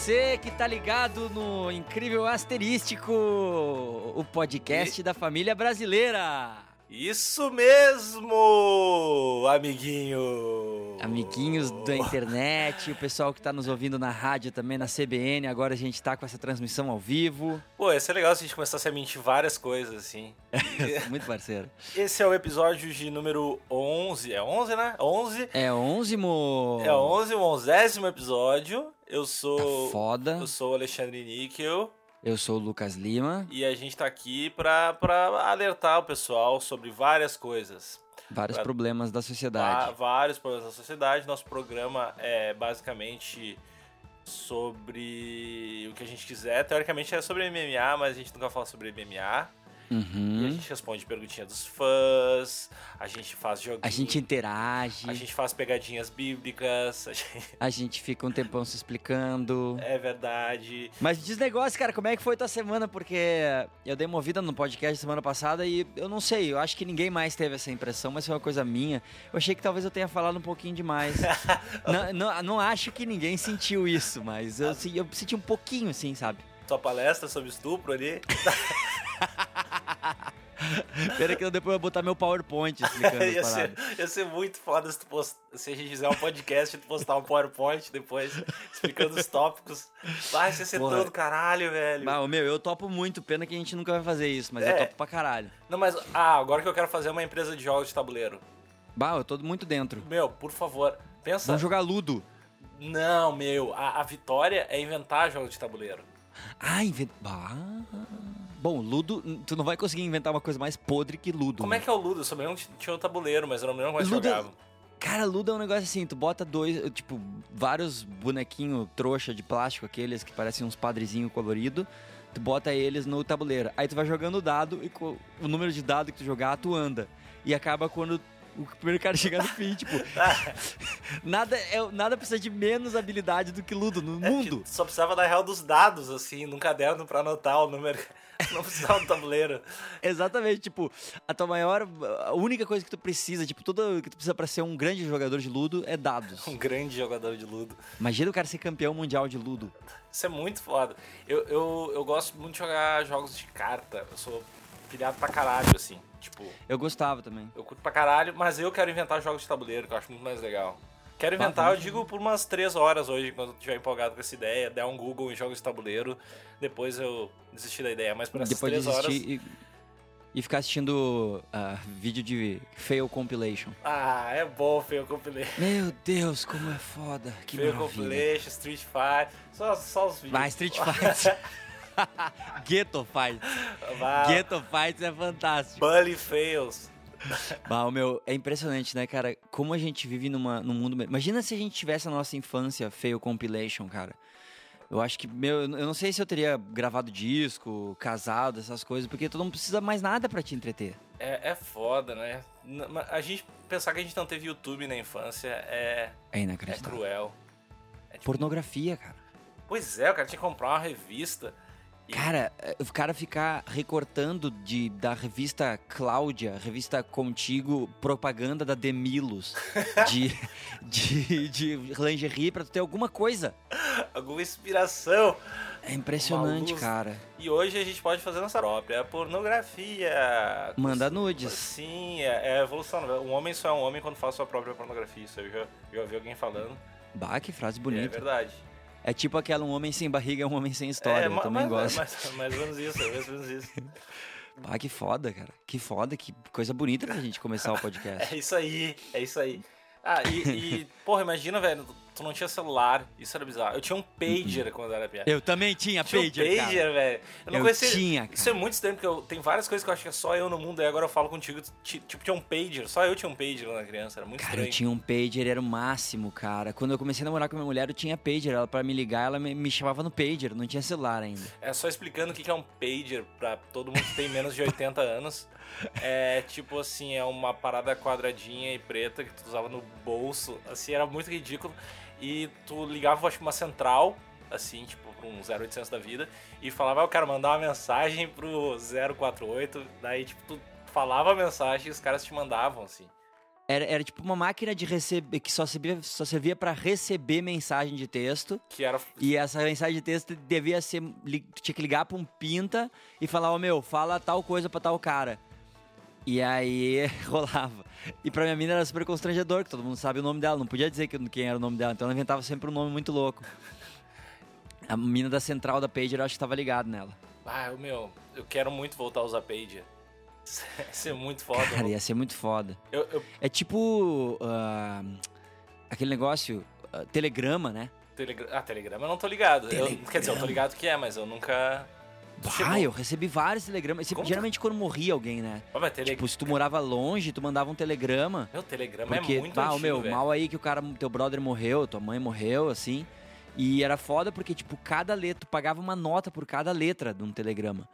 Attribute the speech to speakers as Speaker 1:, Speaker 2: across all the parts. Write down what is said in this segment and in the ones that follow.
Speaker 1: você que tá ligado no Incrível Asterístico, o podcast
Speaker 2: E-
Speaker 1: da família brasileira.
Speaker 2: Isso mesmo, amiguinho.
Speaker 1: Amiguinhos da internet, o pessoal que tá nos ouvindo na rádio também, na CBN, agora a gente tá com essa transmissão ao vivo.
Speaker 2: Pô, ia ser legal se a gente começasse a mentir várias coisas, assim.
Speaker 1: Muito parceiro.
Speaker 2: Esse é o episódio de número 11. É 11, né? 11.
Speaker 1: É 11, mo...
Speaker 2: É o 11, o onzésimo episódio. Eu sou...
Speaker 1: Tá foda.
Speaker 2: Eu sou o Alexandre Níquel.
Speaker 1: Eu sou o Lucas Lima.
Speaker 2: E a gente tá aqui pra, pra alertar o pessoal sobre várias coisas.
Speaker 1: Vários
Speaker 2: Pra-
Speaker 1: problemas da sociedade.
Speaker 2: vários problemas da sociedade. Nosso programa é basicamente sobre o que a gente quiser. Teoricamente é sobre MMA, mas a gente nunca fala sobre MMA. E a
Speaker 1: Uhum.
Speaker 2: gente responde perguntinha dos fãs, a gente faz joguinho,
Speaker 1: A gente interage,
Speaker 2: a gente faz pegadinhas bíblicas, a gente-
Speaker 1: a gente fica um tempão se explicando.
Speaker 2: é verdade.
Speaker 1: Mas diz negócio, cara, como é que foi tua semana? Porque eu dei uma ouvida no podcast semana passada e eu não sei, eu acho que ninguém mais teve essa impressão, mas foi uma coisa minha. Eu achei que talvez eu tenha falado um pouquinho demais. não, não, não acho que ninguém sentiu isso, mas eu, eu senti um pouquinho, assim, sabe?
Speaker 2: Tua palestra sobre estupro ali.
Speaker 1: Pena que eu depois eu vou botar meu PowerPoint explicando
Speaker 2: ia, ser, ia ser muito foda se, post... se a gente fizer um podcast e tu postar um PowerPoint depois, explicando os tópicos. Vai, ser
Speaker 1: Porra.
Speaker 2: todo caralho, velho.
Speaker 1: Mas, meu, eu topo muito, pena que a gente nunca vai fazer isso, mas eu
Speaker 2: É.
Speaker 1: topo pra caralho.
Speaker 2: Não, mas ah, agora que eu quero fazer uma empresa de jogos de tabuleiro.
Speaker 1: Bah, eu tô muito dentro.
Speaker 2: Meu, por favor, pensa.
Speaker 1: Vamos jogar Ludo.
Speaker 2: Não, meu, a, a vitória é inventar jogos de tabuleiro.
Speaker 1: Ah, inventa. Bah. Bom, Ludo, tu não vai conseguir inventar uma coisa mais podre que Ludo.
Speaker 2: Como
Speaker 1: né?
Speaker 2: é que é o Ludo? Eu só me lembro que tinha o tabuleiro, mas eu não me lembro é que
Speaker 1: Ludo-
Speaker 2: jogava.
Speaker 1: Cara, Ludo é um negócio assim, tu bota dois, tipo, vários bonequinhos trouxa de plástico, aqueles que parecem uns padrezinhos coloridos, tu bota eles no tabuleiro. Aí tu vai jogando o dado e com o número de dado que tu jogar, tu anda. E acaba quando o primeiro cara chegar no fim, tipo, nada, é, nada precisa de menos habilidade do que Ludo no
Speaker 2: É
Speaker 1: mundo.
Speaker 2: só precisava da real dos dados, assim, num caderno pra anotar o número. Não precisava do tabuleiro.
Speaker 1: Exatamente, tipo, a tua maior, a única coisa que tu precisa, tipo, tudo que tu precisa pra ser um grande jogador de Ludo é dados.
Speaker 2: Um grande jogador de Ludo.
Speaker 1: Imagina o cara ser campeão mundial de Ludo.
Speaker 2: Isso é muito foda. Eu, eu, eu gosto muito de jogar jogos de carta. Eu sou pilhado pra caralho, assim. Tipo,
Speaker 1: Eu gostava também.
Speaker 2: eu curto pra caralho, mas eu quero inventar jogos de tabuleiro, que eu acho muito mais legal. Quero inventar, eu digo, por umas três horas hoje, quando eu estiver empolgado com essa ideia, der um Google em jogos de tabuleiro, depois eu desisti da ideia. Mas por essas
Speaker 1: Depois de
Speaker 2: três horas.
Speaker 1: e, e ficar assistindo ah, vídeo de fail compilation.
Speaker 2: Ah, é bom, Fail Compilation.
Speaker 1: Meu Deus, como é foda. Que
Speaker 2: Fail
Speaker 1: maravilha.
Speaker 2: Compilation, Street Fighter, só, só os vídeos.
Speaker 1: Vai, Street Fighter. Ghetto Fight.
Speaker 2: Vai,
Speaker 1: Ghetto Fights é fantástico.
Speaker 2: Bully Fails.
Speaker 1: Bah, o meu, é impressionante, né, cara? Como a gente vive numa, num mundo. Imagina se a gente tivesse a nossa infância fail compilation, cara. Eu acho que, meu, eu não sei se eu teria gravado disco, casado, essas coisas, porque tu não precisa mais nada pra te entreter.
Speaker 2: É, é foda, né? A gente pensar que a gente não teve YouTube na infância é,
Speaker 1: É
Speaker 2: é
Speaker 1: inacreditável.
Speaker 2: cruel. É tipo,
Speaker 1: Pornografia, cara.
Speaker 2: Pois é, o cara tinha que comprar uma revista.
Speaker 1: Cara, eh, o cara ficar recortando de, da revista Cláudia, revista Contigo, propaganda da Demilos, de, de, de lingerie pra tu ter alguma coisa.
Speaker 2: alguma inspiração.
Speaker 1: É impressionante, cara.
Speaker 2: E hoje a gente pode fazer nossa própria pornografia.
Speaker 1: Manda nudes.
Speaker 2: Sim, é, é evolução. Um homem só é um homem quando faz sua própria pornografia. Isso eu já, já ouvi alguém falando.
Speaker 1: Bah, que frase
Speaker 2: É
Speaker 1: bonita.
Speaker 2: verdade.
Speaker 1: É, tipo aquela um homem sem barriga é um homem sem história.
Speaker 2: é,
Speaker 1: eu
Speaker 2: ma-
Speaker 1: também
Speaker 2: mas,
Speaker 1: gosto.
Speaker 2: Mais, mais ou menos isso, é mais ou menos isso.
Speaker 1: Bah, que foda, cara. Que foda, que coisa bonita pra gente começar o podcast.
Speaker 2: É isso aí, é isso aí. Ah, e, e, porra, imagina, velho, tu não tinha celular, isso era bizarro. Eu tinha um pager quando eu era piada.
Speaker 1: Eu também tinha
Speaker 2: Tinha um
Speaker 1: pager, cara.
Speaker 2: pager, velho. Eu não
Speaker 1: Eu
Speaker 2: conhecia.
Speaker 1: tinha, cara.
Speaker 2: Isso é muito estranho, porque eu, tem várias coisas que eu acho que é só eu no mundo, e agora eu falo contigo, ti- tipo, tinha um pager, só eu tinha um pager quando era criança, era muito
Speaker 1: Cara,
Speaker 2: estranho.
Speaker 1: eu tinha um pager, era o máximo, cara. Quando eu comecei a namorar com minha mulher, eu tinha pager. Ela, pra me ligar, ela me, me chamava no pager, não tinha celular ainda.
Speaker 2: É só explicando o que que é um pager pra todo mundo que tem menos de 80 anos. É tipo assim, é uma parada quadradinha e preta que tu usava no bolso. Assim, era muito ridículo. E tu ligava, acho que uma central, assim, tipo, pra um 0800 da vida, e falava, "Ah, eu quero mandar uma mensagem pro 048. Daí, tipo, tu falava a mensagem e os caras te mandavam, assim.
Speaker 1: Era, era tipo uma máquina de receber que só servia, só servia para receber mensagem de texto.
Speaker 2: Que era.
Speaker 1: E essa mensagem de texto devia ser. Tinha que ligar pra um pinta e falar, ô meu, fala tal coisa pra tal cara. E aí rolava. E pra minha mina era super constrangedor, que todo mundo sabe o nome dela. Não podia dizer que, quem era o nome dela, então ela inventava sempre um nome muito louco. A mina da central da Pager, eu acho que tava ligado nela.
Speaker 2: Ah, meu, eu quero muito voltar a usar Pager. Isso é muito foda.
Speaker 1: Cara, ia ser muito foda.
Speaker 2: Eu, eu,
Speaker 1: É tipo. ah, aquele negócio. ah, telegrama, né?
Speaker 2: Telegra- Ah, Telegram eu não tô ligado. Eu- quer dizer, eu tô ligado que é, mas eu nunca.
Speaker 1: Ah, eu recebi vários telegramas. Geralmente quando morria alguém, né?
Speaker 2: Mas tele...
Speaker 1: Tipo, se tu morava longe, tu mandava um telegrama.
Speaker 2: Meu, Telegram
Speaker 1: Porque,
Speaker 2: é muito
Speaker 1: bah,
Speaker 2: antigo,
Speaker 1: meu,
Speaker 2: velho.
Speaker 1: mal aí que o cara, teu brother morreu, tua mãe morreu, assim. E era foda porque, tipo, cada letra, tu pagava uma nota por cada letra de um telegrama.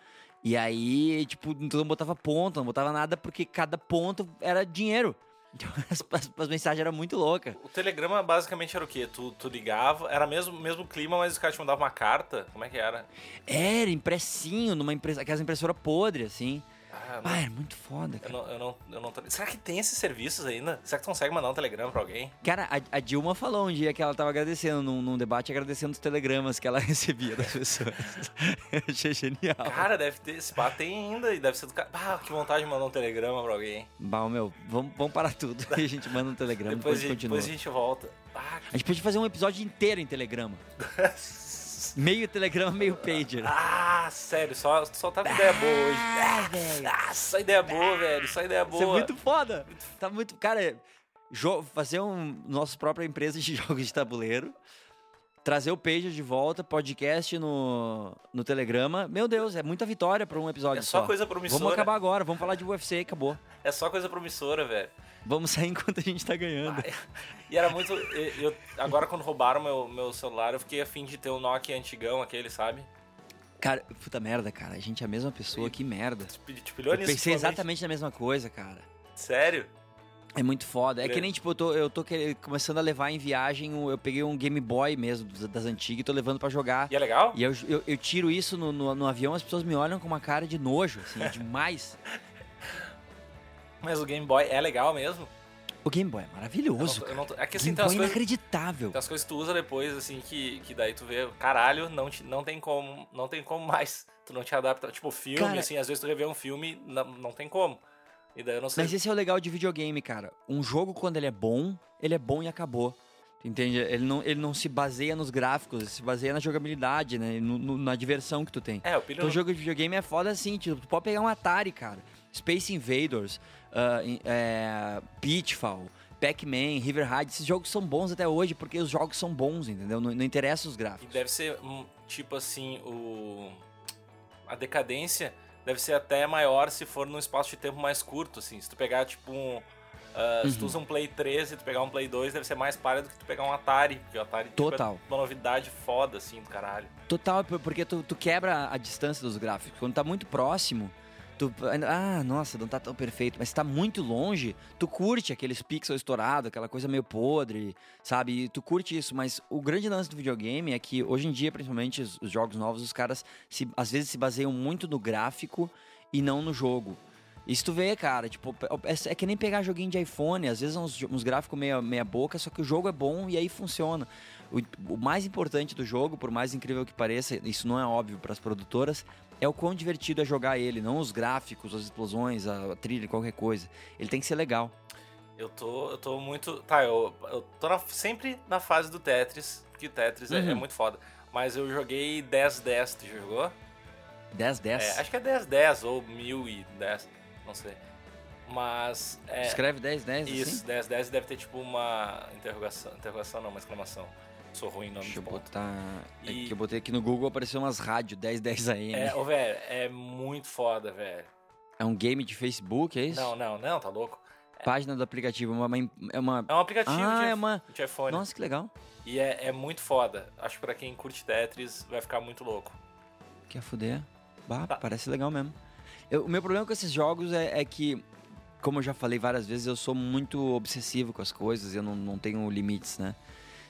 Speaker 1: E aí, tipo, tu não botava ponto, não botava nada porque cada ponto era dinheiro. Então as, as- as mensagens eram muito loucas.
Speaker 2: O Telegrama basicamente era o quê? Tu, tu ligava, era mesmo mesmo clima, mas os caras te mandavam uma carta. Como é que era?
Speaker 1: Era impressinho, numa impressa, aquelas impressoras podres, assim.
Speaker 2: Ah, não-
Speaker 1: Ah, era muito foda,
Speaker 2: eu,
Speaker 1: cara.
Speaker 2: não, eu, não, eu não tô... Será que tem esses serviços ainda? Será que tu consegue mandar um telegrama pra alguém?
Speaker 1: Cara, a, a Dilma falou um dia que ela tava agradecendo, num, num debate, agradecendo os telegramas que ela recebia das pessoas. Eu achei genial.
Speaker 2: Cara, deve ter. Esse pá tem ainda e deve ser do cara. Ah, que vontade de mandar um telegrama pra alguém.
Speaker 1: Bah, meu, vamos, vamos parar tudo. E a gente manda um telegrama,
Speaker 2: Depois,
Speaker 1: depois,
Speaker 2: a gente-
Speaker 1: continua.
Speaker 2: depois a gente volta. Ah,
Speaker 1: A gente pode fazer um episódio inteiro em telegrama. Meio telegrama, meio pager.
Speaker 2: ah sério, só, só tá com ideia boa hoje.
Speaker 1: Ah, velho.
Speaker 2: Ah, só ideia boa, velho. Só ideia boa.
Speaker 1: Isso é muito foda. Tá muito. Cara, fazer um nossa própria empresa de jogos de tabuleiro. Trazer o Pager de volta, podcast no, no Telegrama. Meu Deus, é muita vitória pra um episódio
Speaker 2: É só coisa promissora.
Speaker 1: Vamos acabar agora, vamos falar de UFC e acabou.
Speaker 2: É só coisa promissora, velho.
Speaker 1: Vamos sair enquanto a gente tá ganhando.
Speaker 2: E era muito. eu- eu- agora, quando roubaram meu, meu celular, eu fiquei afim de ter um Nokia antigão, aquele, sabe?
Speaker 1: Cara, puta merda, cara. A gente é a mesma pessoa, que merda.
Speaker 2: Te, te
Speaker 1: Eu
Speaker 2: nisso
Speaker 1: pensei exatamente na mesma coisa, cara.
Speaker 2: Sério?
Speaker 1: É muito foda. É que
Speaker 2: É.
Speaker 1: nem, tipo, eu tô, eu tô começando a levar em viagem, eu peguei um Game Boy mesmo, das antigas, e tô levando pra jogar.
Speaker 2: E é legal?
Speaker 1: E eu, eu, eu tiro isso no, no, no avião, as pessoas me olham com uma cara de nojo, assim, é demais.
Speaker 2: Mas o Game Boy é legal mesmo?
Speaker 1: O Game Boy é
Speaker 2: Eu
Speaker 1: maravilhoso,
Speaker 2: não- eu não é que assim,
Speaker 1: Game Boy é
Speaker 2: coisas,
Speaker 1: inacreditável.
Speaker 2: tem umas coisas que tu usa depois, assim, que, que daí tu vê, caralho, não, te, não tem como, não tem como mais. Tu não te adapta. Tipo, filme,
Speaker 1: Cara-
Speaker 2: assim, às vezes tu revê um filme, não, não tem como. E daí eu não sei.
Speaker 1: Mas esse é o legal de videogame, cara. Um jogo, quando ele é bom, ele é bom e acabou. Entende? Ele não, ele não se baseia nos gráficos, ele se baseia na jogabilidade, né? No- no- na diversão que tu tem.
Speaker 2: É, o pilho
Speaker 1: Então, jogo de videogame é foda assim, tipo, tu pode pegar um Atari, cara. Space Invaders, em- é, Pitfall, Pac-Man, River Raid, esses jogos são bons até hoje porque os jogos são bons, entendeu? Não, não interessa os
Speaker 2: E
Speaker 1: gráficos.
Speaker 2: deve ser, um, tipo assim, o... A decadência deve ser até maior se for num espaço de tempo mais curto, assim. Se tu pegar, tipo, um... ah, Se tu
Speaker 1: Uhum.
Speaker 2: usa um Play 3 e tu pegar um Play 2, deve ser mais palha do que tu pegar um Atari. Porque o Atari tipo,
Speaker 1: Total.
Speaker 2: é uma novidade foda, assim, do caralho.
Speaker 1: Total, por- porque tu, tu quebra a distância dos gráficos. Quando tá muito próximo, tu. Ah, nossa, não tá tão perfeito. Mas tá muito longe, tu curte aqueles pixels estourados, aquela coisa meio podre, sabe? E tu curte isso. Mas o grande lance do videogame é que hoje em dia, principalmente os, os jogos novos, os caras se- às vezes se baseiam muito no gráfico e não no jogo. Isso tu vê, cara, tipo, é, é que nem pegar joguinho de iPhone, às vezes é uns, uns gráficos meia, meia boca, só que o jogo é bom e aí funciona. O, o mais importante do jogo, por mais incrível que pareça, isso não é óbvio para as produtoras, é o quão divertido é jogar ele, não os gráficos, as explosões, a, a trilha, qualquer coisa. Ele tem que ser legal.
Speaker 2: Eu tô, eu tô muito. Tá, eu, eu tô na- sempre na fase do Tetris, porque Tetris é- é,
Speaker 1: Uhum.
Speaker 2: muito foda. Mas eu joguei 10-10, tu jogou?
Speaker 1: 10, 10.
Speaker 2: É, acho que é 10-10 ou 1010, não sei. Mas. É,
Speaker 1: Escreve 10, 10,
Speaker 2: isso,
Speaker 1: assim?
Speaker 2: 10-10 deve ter tipo uma interrogação. Interrogação não, uma exclamação. Sou ruim em nome
Speaker 1: Deixa eu
Speaker 2: de ponto.
Speaker 1: botar... É
Speaker 2: E-
Speaker 1: que eu botei aqui no Google, apareceu umas rádios 10, 10 AM.
Speaker 2: É,
Speaker 1: É,
Speaker 2: ô, velho, é muito foda, velho.
Speaker 1: um game de Facebook, é isso?
Speaker 2: Não, não, não, tá louco.
Speaker 1: Página do aplicativo, uma- É uma...
Speaker 2: É um aplicativo
Speaker 1: Ah,
Speaker 2: de,
Speaker 1: é uma...
Speaker 2: de iPhone.
Speaker 1: Nossa, que legal.
Speaker 2: E é, é muito foda. Acho que pra quem curte Tetris vai ficar muito louco.
Speaker 1: Quer fuder? Bah,
Speaker 2: Tá.
Speaker 1: parece legal mesmo. Eu- o meu problema com esses jogos é, é que, como eu já falei várias vezes, eu sou muito obsessivo com as coisas, eu não, não tenho limites, né?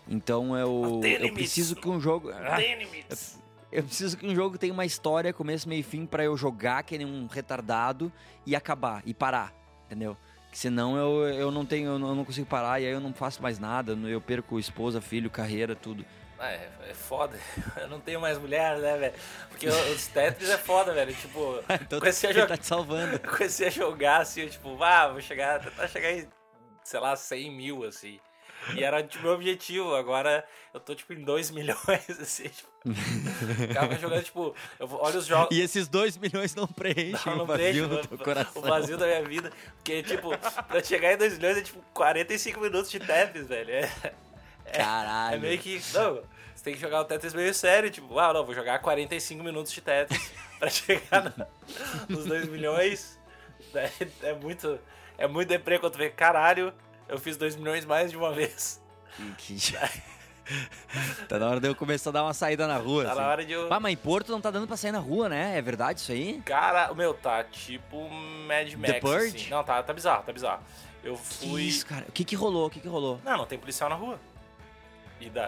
Speaker 1: Então eu, eu preciso que um jogo. Ah,
Speaker 2: tem limites.
Speaker 1: eu preciso que um jogo tenha uma história, começo, meio e fim, pra eu jogar que nem um retardado e acabar, e parar, entendeu? Senão eu, eu não tenho, eu eu não consigo parar e aí eu não faço mais nada. Eu perco esposa, filho, carreira, tudo.
Speaker 2: Ah, é, é foda. Eu não tenho mais mulher, né, velho? Porque os Tetris é foda, velho. Tipo,
Speaker 1: Então
Speaker 2: comecei a
Speaker 1: ele
Speaker 2: jogar.
Speaker 1: tá te salvando.
Speaker 2: comecei a jogar assim, eu, tipo, ah, vou chegar, tentar chegar em, sei lá, 100 mil, assim. E era tipo meu objetivo, agora eu tô tipo em 2 milhões, assim, tipo. Ficava jogando, tipo, eu olha os jogos.
Speaker 1: E esses dois milhões não preencem
Speaker 2: Não,
Speaker 1: o
Speaker 2: não
Speaker 1: vazio
Speaker 2: preenche o-
Speaker 1: teu coração.
Speaker 2: O vazio da minha vida. Porque, tipo, pra chegar em 2 milhões é tipo 45 minutos de Tetris, velho. É,
Speaker 1: Caralho.
Speaker 2: é meio que. Não, você tem que jogar o Tetris meio sério, tipo, ah, não, vou jogar 45 minutos de Tetris pra chegar na- nos 2 milhões. É, é muito. É muito deprê quando tu vê, caralho, eu fiz 2 milhões mais de uma vez.
Speaker 1: Que- tá na hora de eu começar a dar uma saída na rua.
Speaker 2: Tá
Speaker 1: assim.
Speaker 2: na hora de eu.
Speaker 1: Ah, mas em Porto não tá dando pra sair na rua, né? É verdade isso aí?
Speaker 2: Cara, meu, tá tipo Mad Max.
Speaker 1: Purge?
Speaker 2: assim. Não, tá, tá bizarro, tá bizarro. Eu
Speaker 1: Que
Speaker 2: fui.
Speaker 1: isso, cara? O que que rolou? O que que rolou?
Speaker 2: Não, não tem policial na rua.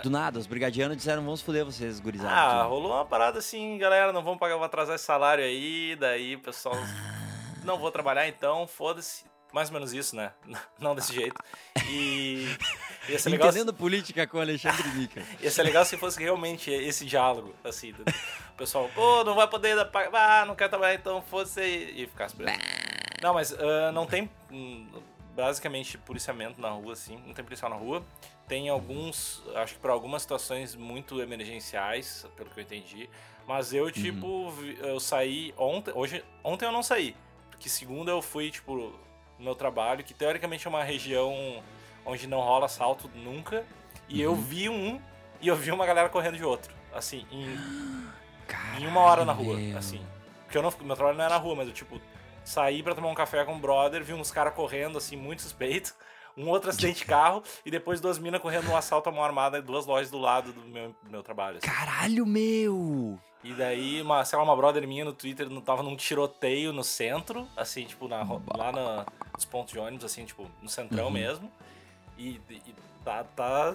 Speaker 1: Do nada, os brigadianos disseram, vamos foder vocês, gurizada.
Speaker 2: Ah,
Speaker 1: aqui."
Speaker 2: rolou uma parada assim, galera, não vamos pagar, vou atrasar esse salário aí, daí o pessoal. Não vou trabalhar então, foda-se. Mais ou menos isso, né? Não desse jeito. E. Ia ser legal, se-
Speaker 1: Entendendo política com o Alexandre Nica.
Speaker 2: ia ser legal se fosse realmente esse diálogo, assim. do- O pessoal, pô, não vai poder dar ah, não quero trabalhar então, foda-se. E ficasse preso. Não, mas ah, não tem. Basicamente, policiamento na rua, assim. Não tem policial na rua. Tem alguns, acho que para algumas situações muito emergenciais, pelo que eu entendi. Mas eu, tipo, vi- eu saí ontem. Hoje, ontem eu não saí. Porque segunda eu fui, tipo, no meu trabalho, que teoricamente é uma região onde não rola assalto nunca. E eu vi um e eu vi uma galera correndo de outro. Assim, em, em uma hora na rua,
Speaker 1: meu.
Speaker 2: assim. Porque eu não, meu trabalho não é na rua, mas eu, tipo, saí pra tomar um café com o brother, vi uns caras correndo, assim, muito suspeito. Um outro acidente de carro e depois duas minas correndo um assalto à mão armada em duas lojas do lado do meu, do meu trabalho. assim.
Speaker 1: Caralho, meu!
Speaker 2: E daí, uma, sei lá, uma brother minha no Twitter não tava num tiroteio no centro, assim, tipo, na, lá na, nos pontos de ônibus, assim, tipo, no centrão
Speaker 1: Uhum.
Speaker 2: mesmo. E, e tá, tá.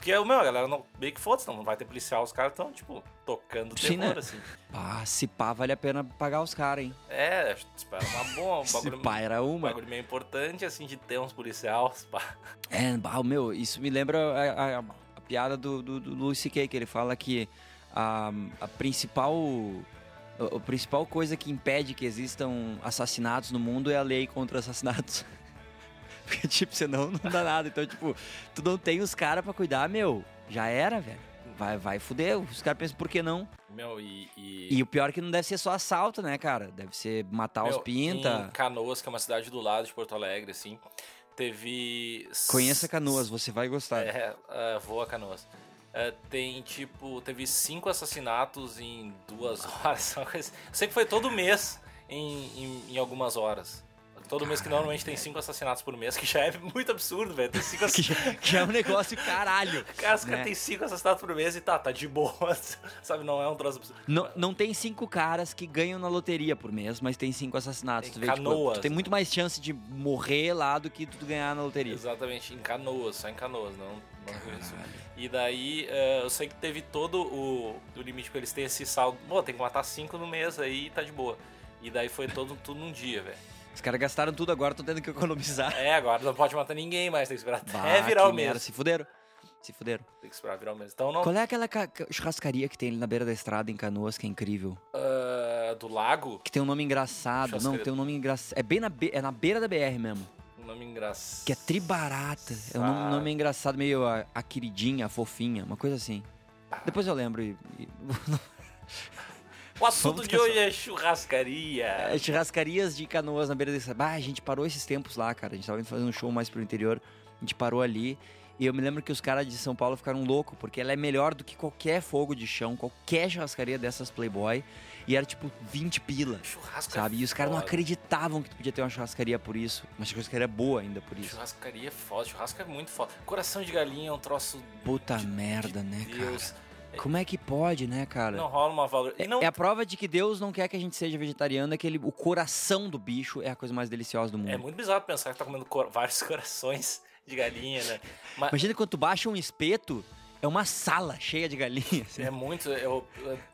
Speaker 2: Porque, meu, a galera não. Meio que foda-se, não, não vai ter policial, os caras tão, tipo, tocando
Speaker 1: Sim,
Speaker 2: terror,
Speaker 1: né?
Speaker 2: assim.
Speaker 1: Ah, se pá, vale a pena pagar os caras, hein?
Speaker 2: É, acho que espera uma boa, um
Speaker 1: Se
Speaker 2: bagulho,
Speaker 1: pá, era
Speaker 2: um
Speaker 1: uma.
Speaker 2: bagulho meio importante, assim, de ter uns policiais, pá.
Speaker 1: É, bah, meu, isso me lembra a, a- a piada do, do, do Louis C.K., que ele fala que a, a principal... A, a principal coisa que impede que existam assassinatos no mundo é a lei contra assassinatos. Porque, tipo, senão não dá nada. Então, tipo, tu não tem os caras pra cuidar, meu, já era, velho. Vai, vai fuder. Os caras pensam, por que não?
Speaker 2: Meu, e. e...
Speaker 1: E o pior é que não deve ser só assalto, né, cara? Deve ser matar os
Speaker 2: Meu,
Speaker 1: pinta.
Speaker 2: Em Canoas, que é uma cidade do lado de Porto Alegre, assim, teve.
Speaker 1: Conheça Canoas, você vai gostar.
Speaker 2: É, é, voa Canoas. É, tem, tipo, teve cinco assassinatos em duas horas. Eu sei que foi todo mês em, em, em algumas horas. Todo mês que normalmente tem cinco assassinatos por mês, que já é muito absurdo, velho. Tem cinco
Speaker 1: Que, que é um negócio caralho.
Speaker 2: Cara, os
Speaker 1: né?
Speaker 2: caras têm cinco assassinatos por mês e tá, tá de boa. Sabe, não é um troço absurdo.
Speaker 1: Não, não tem cinco caras que ganham na loteria por mês, mas tem cinco assassinatos.
Speaker 2: Em
Speaker 1: Tu vê, tipo,
Speaker 2: Canoas.
Speaker 1: tu tem muito mais chance de morrer lá do que tu ganhar na loteria.
Speaker 2: Exatamente, em Canoas, só em Canoas, não, não conheço. E daí, eh, eu sei que teve todo o, o limite pra eles terem esse saldo. Pô, tem que matar cinco no mês aí e tá de boa. E daí foi todo, tudo num dia, velho.
Speaker 1: Os caras gastaram tudo agora, estão tendo que economizar.
Speaker 2: É, agora não pode matar ninguém mais, tem que esperar
Speaker 1: Bah,
Speaker 2: até virar o mês.
Speaker 1: Se fuderam. Se fuderam.
Speaker 2: Tem que esperar virar o mês. Então não.
Speaker 1: Qual é aquela ca- ca- churrascaria que tem ali na beira da estrada em Canoas que é incrível?
Speaker 2: ah, do lago,
Speaker 1: Que tem um nome engraçado. Não, tem um nome engraçado. É bem na, be- é na beira da BR mesmo.
Speaker 2: um nome engraçado.
Speaker 1: Que é Tribarata. É um nome, nome engraçado, meio a, a queridinha, a fofinha, uma coisa assim. Depois eu lembro e- e
Speaker 2: O assunto de hoje é churrascaria.
Speaker 1: É, churrascarias de canoas na beira desse. Bah, a gente parou esses tempos lá, cara. A gente tava indo fazer um show mais pro interior. A gente parou ali. E eu me lembro que os caras de São Paulo ficaram loucos, porque ela é melhor do que qualquer fogo de chão, qualquer churrascaria dessas Playboy. E era tipo 20 pila,
Speaker 2: Churrasco
Speaker 1: sabe?
Speaker 2: é
Speaker 1: E os caras não acreditavam que tu podia ter uma churrascaria por isso. Uma churrascaria boa ainda por isso.
Speaker 2: Churrascaria é foda, churrasco é muito foda. Coração de galinha é um troço.
Speaker 1: Puta
Speaker 2: de-
Speaker 1: merda,
Speaker 2: de
Speaker 1: né,
Speaker 2: Deus.
Speaker 1: cara? Como é que pode, né, cara?
Speaker 2: Não rola uma valor. E não
Speaker 1: É a prova de que Deus não quer que a gente seja vegetariano, é que ele, o coração do bicho é a coisa mais deliciosa do mundo.
Speaker 2: É muito bizarro pensar que tá comendo cor- vários corações de galinha, né? Mas
Speaker 1: Imagina quando tu baixa um espeto, é uma sala cheia de galinhas. assim.
Speaker 2: é muito. Eu,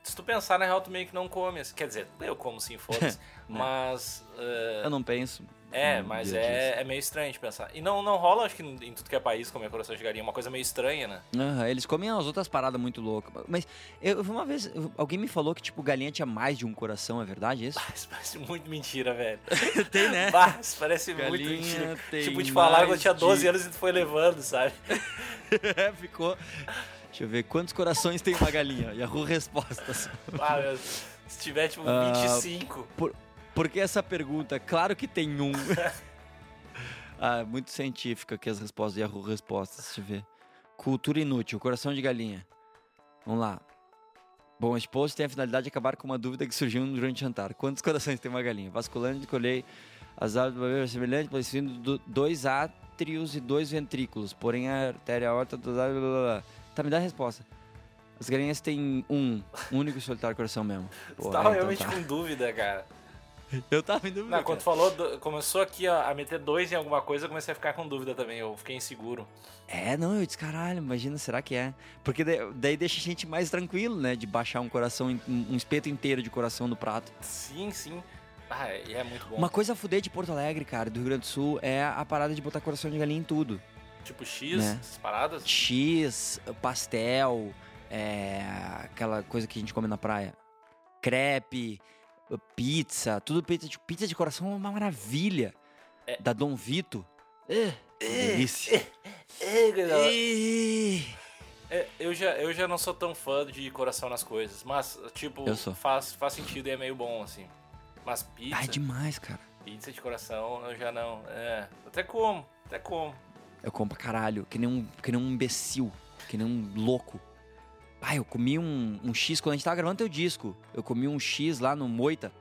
Speaker 2: se tu pensar, na real, tu meio que não come. assim. Quer dizer, eu como sim, foda-se. mas. eh,
Speaker 1: Eu não penso.
Speaker 2: É, mas
Speaker 1: dia disso.
Speaker 2: é, é meio estranho de pensar. E não, não rola, acho que em tudo que é país comer coração de galinha. É uma coisa meio estranha, né?
Speaker 1: Aham, eles comem as outras paradas muito loucas. Mas eu uma vez, alguém me falou que, tipo, galinha tinha mais de um coração, é verdade isso?
Speaker 2: Isso parece muito mentira, velho.
Speaker 1: Tem, né?
Speaker 2: Isso parece muito
Speaker 1: Galinha
Speaker 2: mentira.
Speaker 1: tem
Speaker 2: Tipo, te falar quando
Speaker 1: mais
Speaker 2: tinha 12
Speaker 1: de-
Speaker 2: anos e tu foi levando, sabe?
Speaker 1: É, ficou. Deixa eu ver, quantos corações tem uma galinha? Yahoo Respostas.
Speaker 2: Ah, meu, se tiver, tipo,
Speaker 1: Ah,
Speaker 2: 25.
Speaker 1: Por, por que essa pergunta? Claro que tem um. ah, muito científica aqui as respostas Yahoo Respostas, deixa eu ver. Cultura inútil, coração de galinha. Vamos lá. Bom, este post tem a finalidade de acabar com uma dúvida que surgiu durante o jantar. Quantos corações tem uma galinha? Vasculando, colhei as aves do barbeiro semelhante, possuindo do- dois átrios e dois ventrículos, porém a artéria aorta... Blá, blá, blá, blá. Tá, me dá a resposta. As galinhas têm um, único e solitário coração mesmo. Pô,
Speaker 2: tava
Speaker 1: é, então
Speaker 2: realmente
Speaker 1: tá.
Speaker 2: com dúvida, cara.
Speaker 1: Eu tava em dúvida.
Speaker 2: Não, quando tu falou, do- começou aqui ó, a meter dois em alguma coisa, eu comecei a ficar com dúvida também. Eu fiquei inseguro.
Speaker 1: É, não, eu disse, caralho, imagina, será que é? Porque daí, daí deixa a gente mais tranquilo, né? De baixar um coração, um espeto inteiro de coração no prato.
Speaker 2: Sim, sim. Ah, e é muito bom.
Speaker 1: Uma coisa a fuder de Porto Alegre, cara, do Rio Grande do Sul, é a parada de botar coração de galinha em tudo.
Speaker 2: Tipo X,
Speaker 1: Né?
Speaker 2: essas paradas.
Speaker 1: X, pastel, é, aquela coisa que a gente come na praia. Crepe, pizza, tudo pizza de, pizza de coração é uma maravilha.
Speaker 2: É.
Speaker 1: Da Dom Vito. É, delícia.
Speaker 2: É.
Speaker 1: Ih.
Speaker 2: É, eu, já, eu já não sou tão fã de coração nas coisas, mas, tipo. Faz, faz sentido e é meio bom, assim. Mas pizza,
Speaker 1: Ah, é demais, cara.
Speaker 2: pizza de coração, eu já não. É, até como, até como.
Speaker 1: Eu como pra caralho, que nem um, que nem um imbecil, que nem um louco. Ah, eu comi um, um X quando a gente tava gravando teu disco. Eu comi um X lá no Moita,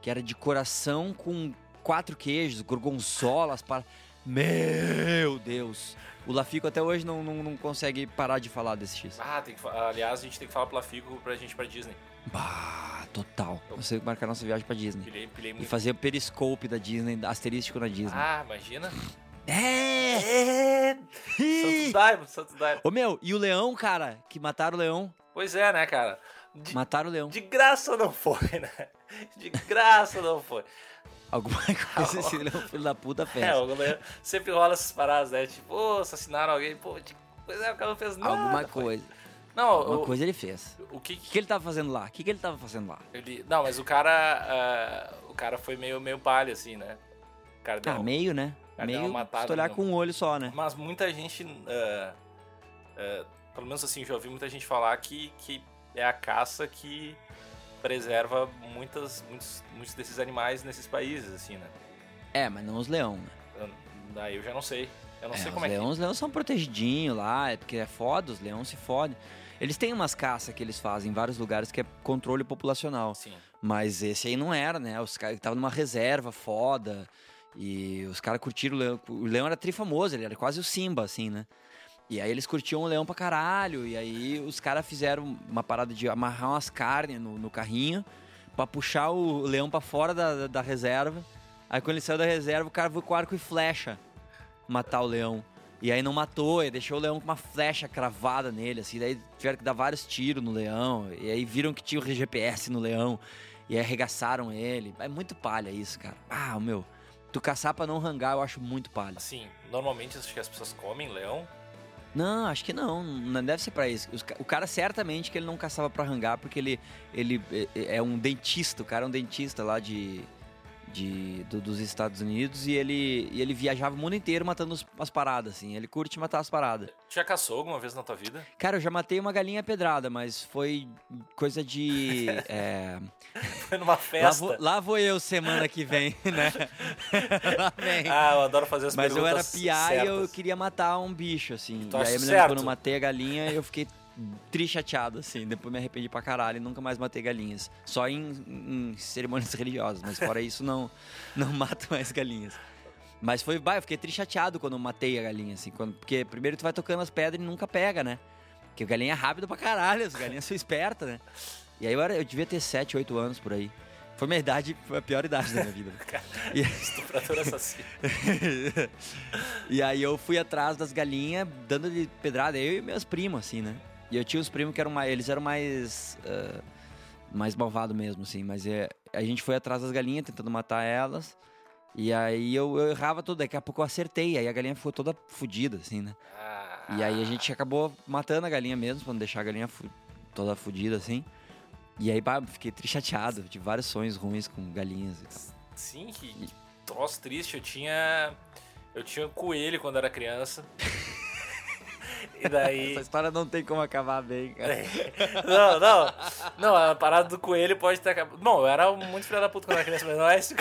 Speaker 1: que era de coração com quatro queijos, gorgonzolas, para. Meu Deus! O Lafico até hoje não, não, não consegue parar de falar desse X.
Speaker 2: Ah, tem que, aliás, a gente tem que falar pro Lafico pra gente ir pra Disney.
Speaker 1: Bah, total. Você marcar nossa viagem pra Disney.
Speaker 2: Pilhei, pilhei
Speaker 1: E
Speaker 2: muito.
Speaker 1: fazer o periscope da Disney, asterístico na Disney.
Speaker 2: Ah, imagina.
Speaker 1: É!
Speaker 2: Santo Daimon, Santo Daimon.
Speaker 1: Ô meu, e o leão, cara, que mataram o leão.
Speaker 2: Pois é, né, cara? De,
Speaker 1: Mataram o leão.
Speaker 2: de graça não foi, né? De graça não foi.
Speaker 1: Alguma coisa esse leão filho da puta fez.
Speaker 2: É, o goleiro sempre rola essas paradas, né? Tipo, ô, assassinaram alguém, pô, pois é, o cara não fez nada.
Speaker 1: Alguma
Speaker 2: foi.
Speaker 1: coisa.
Speaker 2: Não,
Speaker 1: Alguma
Speaker 2: o,
Speaker 1: coisa ele fez.
Speaker 2: o que
Speaker 1: que, que ele tava fazendo lá? O que, que ele tava fazendo lá?
Speaker 2: ele... Não, mas o cara, ah, o cara foi meio, meio palha, assim, né? O cara deu
Speaker 1: Ah,
Speaker 2: uma-
Speaker 1: meio, né? Meio se olhar
Speaker 2: no-
Speaker 1: com um olho só, né?
Speaker 2: Mas muita gente, ah, ah, pelo menos assim, já ouvi muita gente falar que, que é a caça que preserva muitas, muitos, muitos desses animais nesses países, assim, né?
Speaker 1: É, mas não os leão, né?
Speaker 2: Eu- Daí eu já não sei. Eu não
Speaker 1: É,
Speaker 2: sei como é que...
Speaker 1: leões, os leões são protegidinhos lá, é porque é foda, os leões se fodem. Eles têm umas caças que eles fazem em vários lugares que é controle populacional.
Speaker 2: Sim.
Speaker 1: Mas esse aí não era, né? Os caras estavam numa reserva foda. E os caras curtiram o leão. O leão era trifamoso, ele era quase o Simba, assim, né? E aí eles curtiam o leão pra caralho. E aí os caras fizeram uma parada de amarrar umas carnes no, no carrinho pra puxar o leão pra fora da, da, da reserva. Aí quando ele saiu da reserva, o cara foi com arco e flecha matar o leão. E aí não matou, e deixou o leão com uma flecha cravada nele, assim. Daí tiveram que dar vários tiros no leão. E aí viram que tinha o GPS no leão. E aí arregaçaram ele. É muito palha isso, cara. Ah, meu. Tu caçar pra não rangar, eu acho muito palha.
Speaker 2: Assim, normalmente acho que as pessoas comem leão.
Speaker 1: Não, acho que não. Não deve ser pra isso. O cara certamente que ele não caçava pra rangar, porque ele, ele é- é um dentista. O cara é um dentista lá de, de, do- dos Estados Unidos e ele, e ele viajava o mundo inteiro matando os- as paradas, assim. Ele curte matar as paradas.
Speaker 2: Tu já caçou alguma vez na tua vida?
Speaker 1: Cara, eu já matei uma galinha pedrada, mas foi coisa de. é,
Speaker 2: Foi numa
Speaker 1: lá,
Speaker 2: festa?
Speaker 1: vou, lá vou eu semana que vem, né? lá vem.
Speaker 2: Ah, eu adoro fazer as
Speaker 1: Mas eu era piá e eu
Speaker 2: certas.
Speaker 1: queria matar um bicho, assim.
Speaker 2: Tu
Speaker 1: e aí eu me lembro
Speaker 2: certo?
Speaker 1: quando eu matei a galinha, eu fiquei tri chateado, assim. Depois me arrependi pra caralho e nunca mais matei galinhas. Só em, em cerimônias religiosas, mas fora isso, não, não mato mais galinhas. Mas foi, bah, eu fiquei tri chateado quando eu matei a galinha, assim. Quando, porque primeiro tu vai tocando as pedras e nunca pega, né? Porque a galinha é rápido pra caralho, as galinhas são espertas, né? E aí eu, era, eu devia ter 7, 8 anos por aí. Foi minha idade, foi a pior idade da minha vida. E-
Speaker 2: Estuprador assassino.
Speaker 1: e aí eu fui atrás das galinhas, dando de pedrada, eu e meus primos, assim, né? E eu tinha os primos que eram mais. Eles eram mais. ah, mais malvados mesmo, assim. Mas é, a gente foi atrás das galinhas, tentando matar elas. E aí eu, eu errava tudo, daqui a pouco eu acertei, aí a galinha ficou toda fodida, assim, né? E aí a gente acabou matando a galinha mesmo, pra não deixar a galinha fu- toda fodida, assim. E aí, bah, fiquei tri chateado, tive vários sonhos ruins com galinhas e tal.
Speaker 2: Sim, que, que troço triste. Eu tinha. Eu tinha um coelho quando era criança. E daí.
Speaker 1: Essa história não tem como acabar bem, cara.
Speaker 2: Não, não. Não, a parada do coelho pode ter acabado. Bom, eu era muito filho da puta quando era criança, mas não é esse,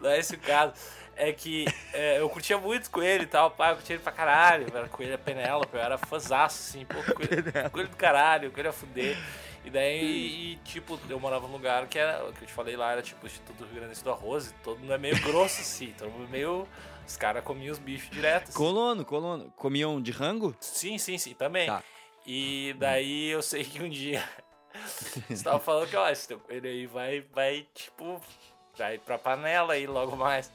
Speaker 2: não é esse o caso. É que é, eu curtia muito coelho e tal, pai, eu curtia ele pra caralho. Eu era coelho Penélope, eu era fãzaço, assim, pô, coelho, coelho do caralho, coelho a fuder. E daí, e, tipo, eu morava num lugar que era, o que eu te falei lá, era tipo o Instituto Rio Grande do Arroz, e todo mundo é meio grosso, assim, todo mundo meio. Os caras comiam os bichos direto. assim.
Speaker 1: Colono, colono. Comiam de rango?
Speaker 2: Sim, sim, sim, também.
Speaker 1: Tá.
Speaker 2: E daí eu sei que um dia você tava falando que, ó, esse teu coelho aí vai, vai, tipo, vai pra panela aí logo mais.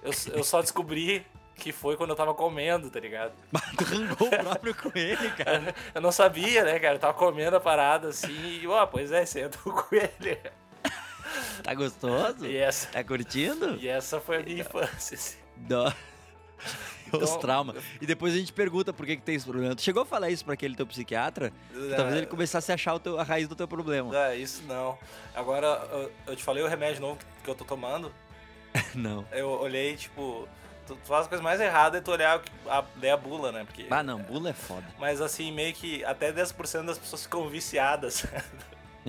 Speaker 2: Eu, eu só descobri que foi quando eu tava comendo, tá ligado?
Speaker 1: Tu rangou o próprio coelho, cara.
Speaker 2: Eu não sabia, né, cara? Eu tava comendo a parada assim e, ó, pois é, esse é do coelho.
Speaker 1: Tá gostoso?
Speaker 2: E essa,
Speaker 1: Tá curtindo?
Speaker 2: e essa foi a minha infância, assim.
Speaker 1: Os
Speaker 2: Então-
Speaker 1: traumas. E depois a gente pergunta por que, que tem esse problema. Tu chegou a falar isso pra aquele teu psiquiatra? Talvez ele começasse a achar o teu- a raiz do teu problema.
Speaker 2: Não, isso não. Agora, eu, eu te falei o remédio novo que, eu tô tomando.
Speaker 1: Não.
Speaker 2: Eu olhei, tipo, tu, tu faz a coisa mais errada é tu olhar a, ler a bula, né? Porque,
Speaker 1: Ah, não. Bula é foda.
Speaker 2: Mas assim, meio que até 10% das pessoas ficam viciadas.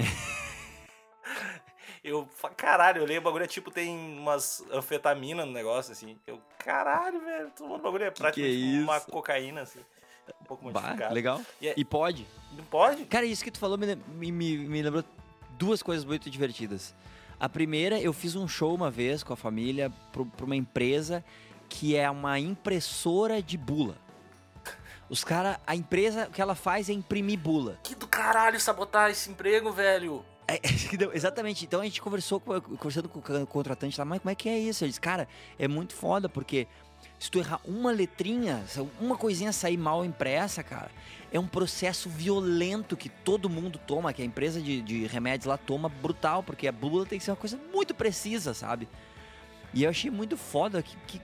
Speaker 2: eu, caralho, eu olhei o bagulho, é tipo, tem umas anfetamina no negócio, assim. Eu, caralho, velho, tomando bagulho é praticamente
Speaker 1: que é
Speaker 2: uma
Speaker 1: isso?
Speaker 2: cocaína, assim. Um pouco
Speaker 1: Bah,
Speaker 2: modificado.
Speaker 1: legal.
Speaker 2: E é-
Speaker 1: E pode.
Speaker 2: Não pode?
Speaker 1: Cara, isso que tu falou me, me, me, lembrou duas coisas muito divertidas. A primeira, eu fiz um show uma vez com a família pra uma empresa que é uma impressora de bula. Os caras, a empresa, o que ela faz é imprimir bula.
Speaker 2: Que do caralho sabotar esse emprego, velho.
Speaker 1: É, é, exatamente. Então a gente conversou com, conversando com o contratante lá, mas como é que é isso? Ele disse, cara, é muito foda, porque se tu errar uma letrinha, uma coisinha sair mal impressa, cara, é um processo violento que todo mundo toma, que a empresa de, de remédios lá toma brutal, porque a bula tem que ser uma coisa muito precisa, sabe? E eu achei muito foda que, que,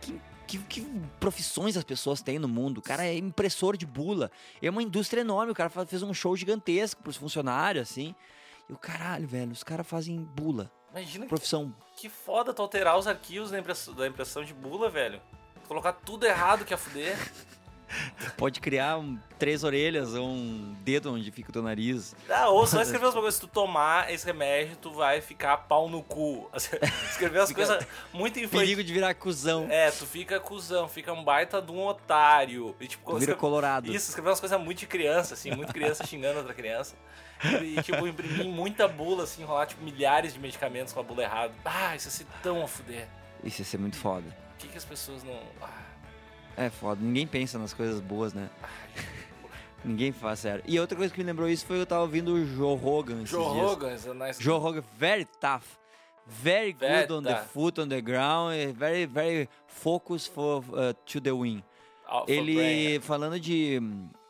Speaker 1: que, que- que profissões as pessoas têm no mundo. O cara é impressor de bula. É uma indústria enorme. O cara fez um show gigantesco pros funcionários, assim. O caralho, velho, os caras fazem bula.
Speaker 2: Imagina que,
Speaker 1: Profissão.
Speaker 2: que foda tu alterar os arquivos da impressão, da impressão de bula, velho. Colocar tudo errado que é fuder.
Speaker 1: Pode criar um- três orelhas ou um dedo onde fica o teu nariz.
Speaker 2: Ah, ou só escrever os bagulhos. Se tu tomar esse remédio, tu vai ficar pau no cu. Escrever as coisas muito infantis.
Speaker 1: Perigo de virar cuzão.
Speaker 2: É, tu fica cuzão, fica um baita de um otário. E, tipo,
Speaker 1: Vira colorado.
Speaker 2: Isso, escrever umas coisas muito de criança, assim, muito criança xingando outra criança. E, tipo, imprimir muita bula, assim, enrolar, tipo, milhares de medicamentos com a bula errada. Ah, isso ia ser tão a fuder.
Speaker 1: Isso ia ser muito foda.
Speaker 2: Por que, que as pessoas não. Ah,
Speaker 1: É foda. Ninguém pensa nas coisas boas, né? Ninguém faz sério. E outra coisa que me lembrou isso foi eu tava ouvindo o Joe Rogan
Speaker 2: Joe. Rogan, a nice
Speaker 1: Joe Rogan, very tough. Very good on the foot, on the ground. eh, Very, very focus for, uh, to the win. Ele
Speaker 2: brain.
Speaker 1: falando de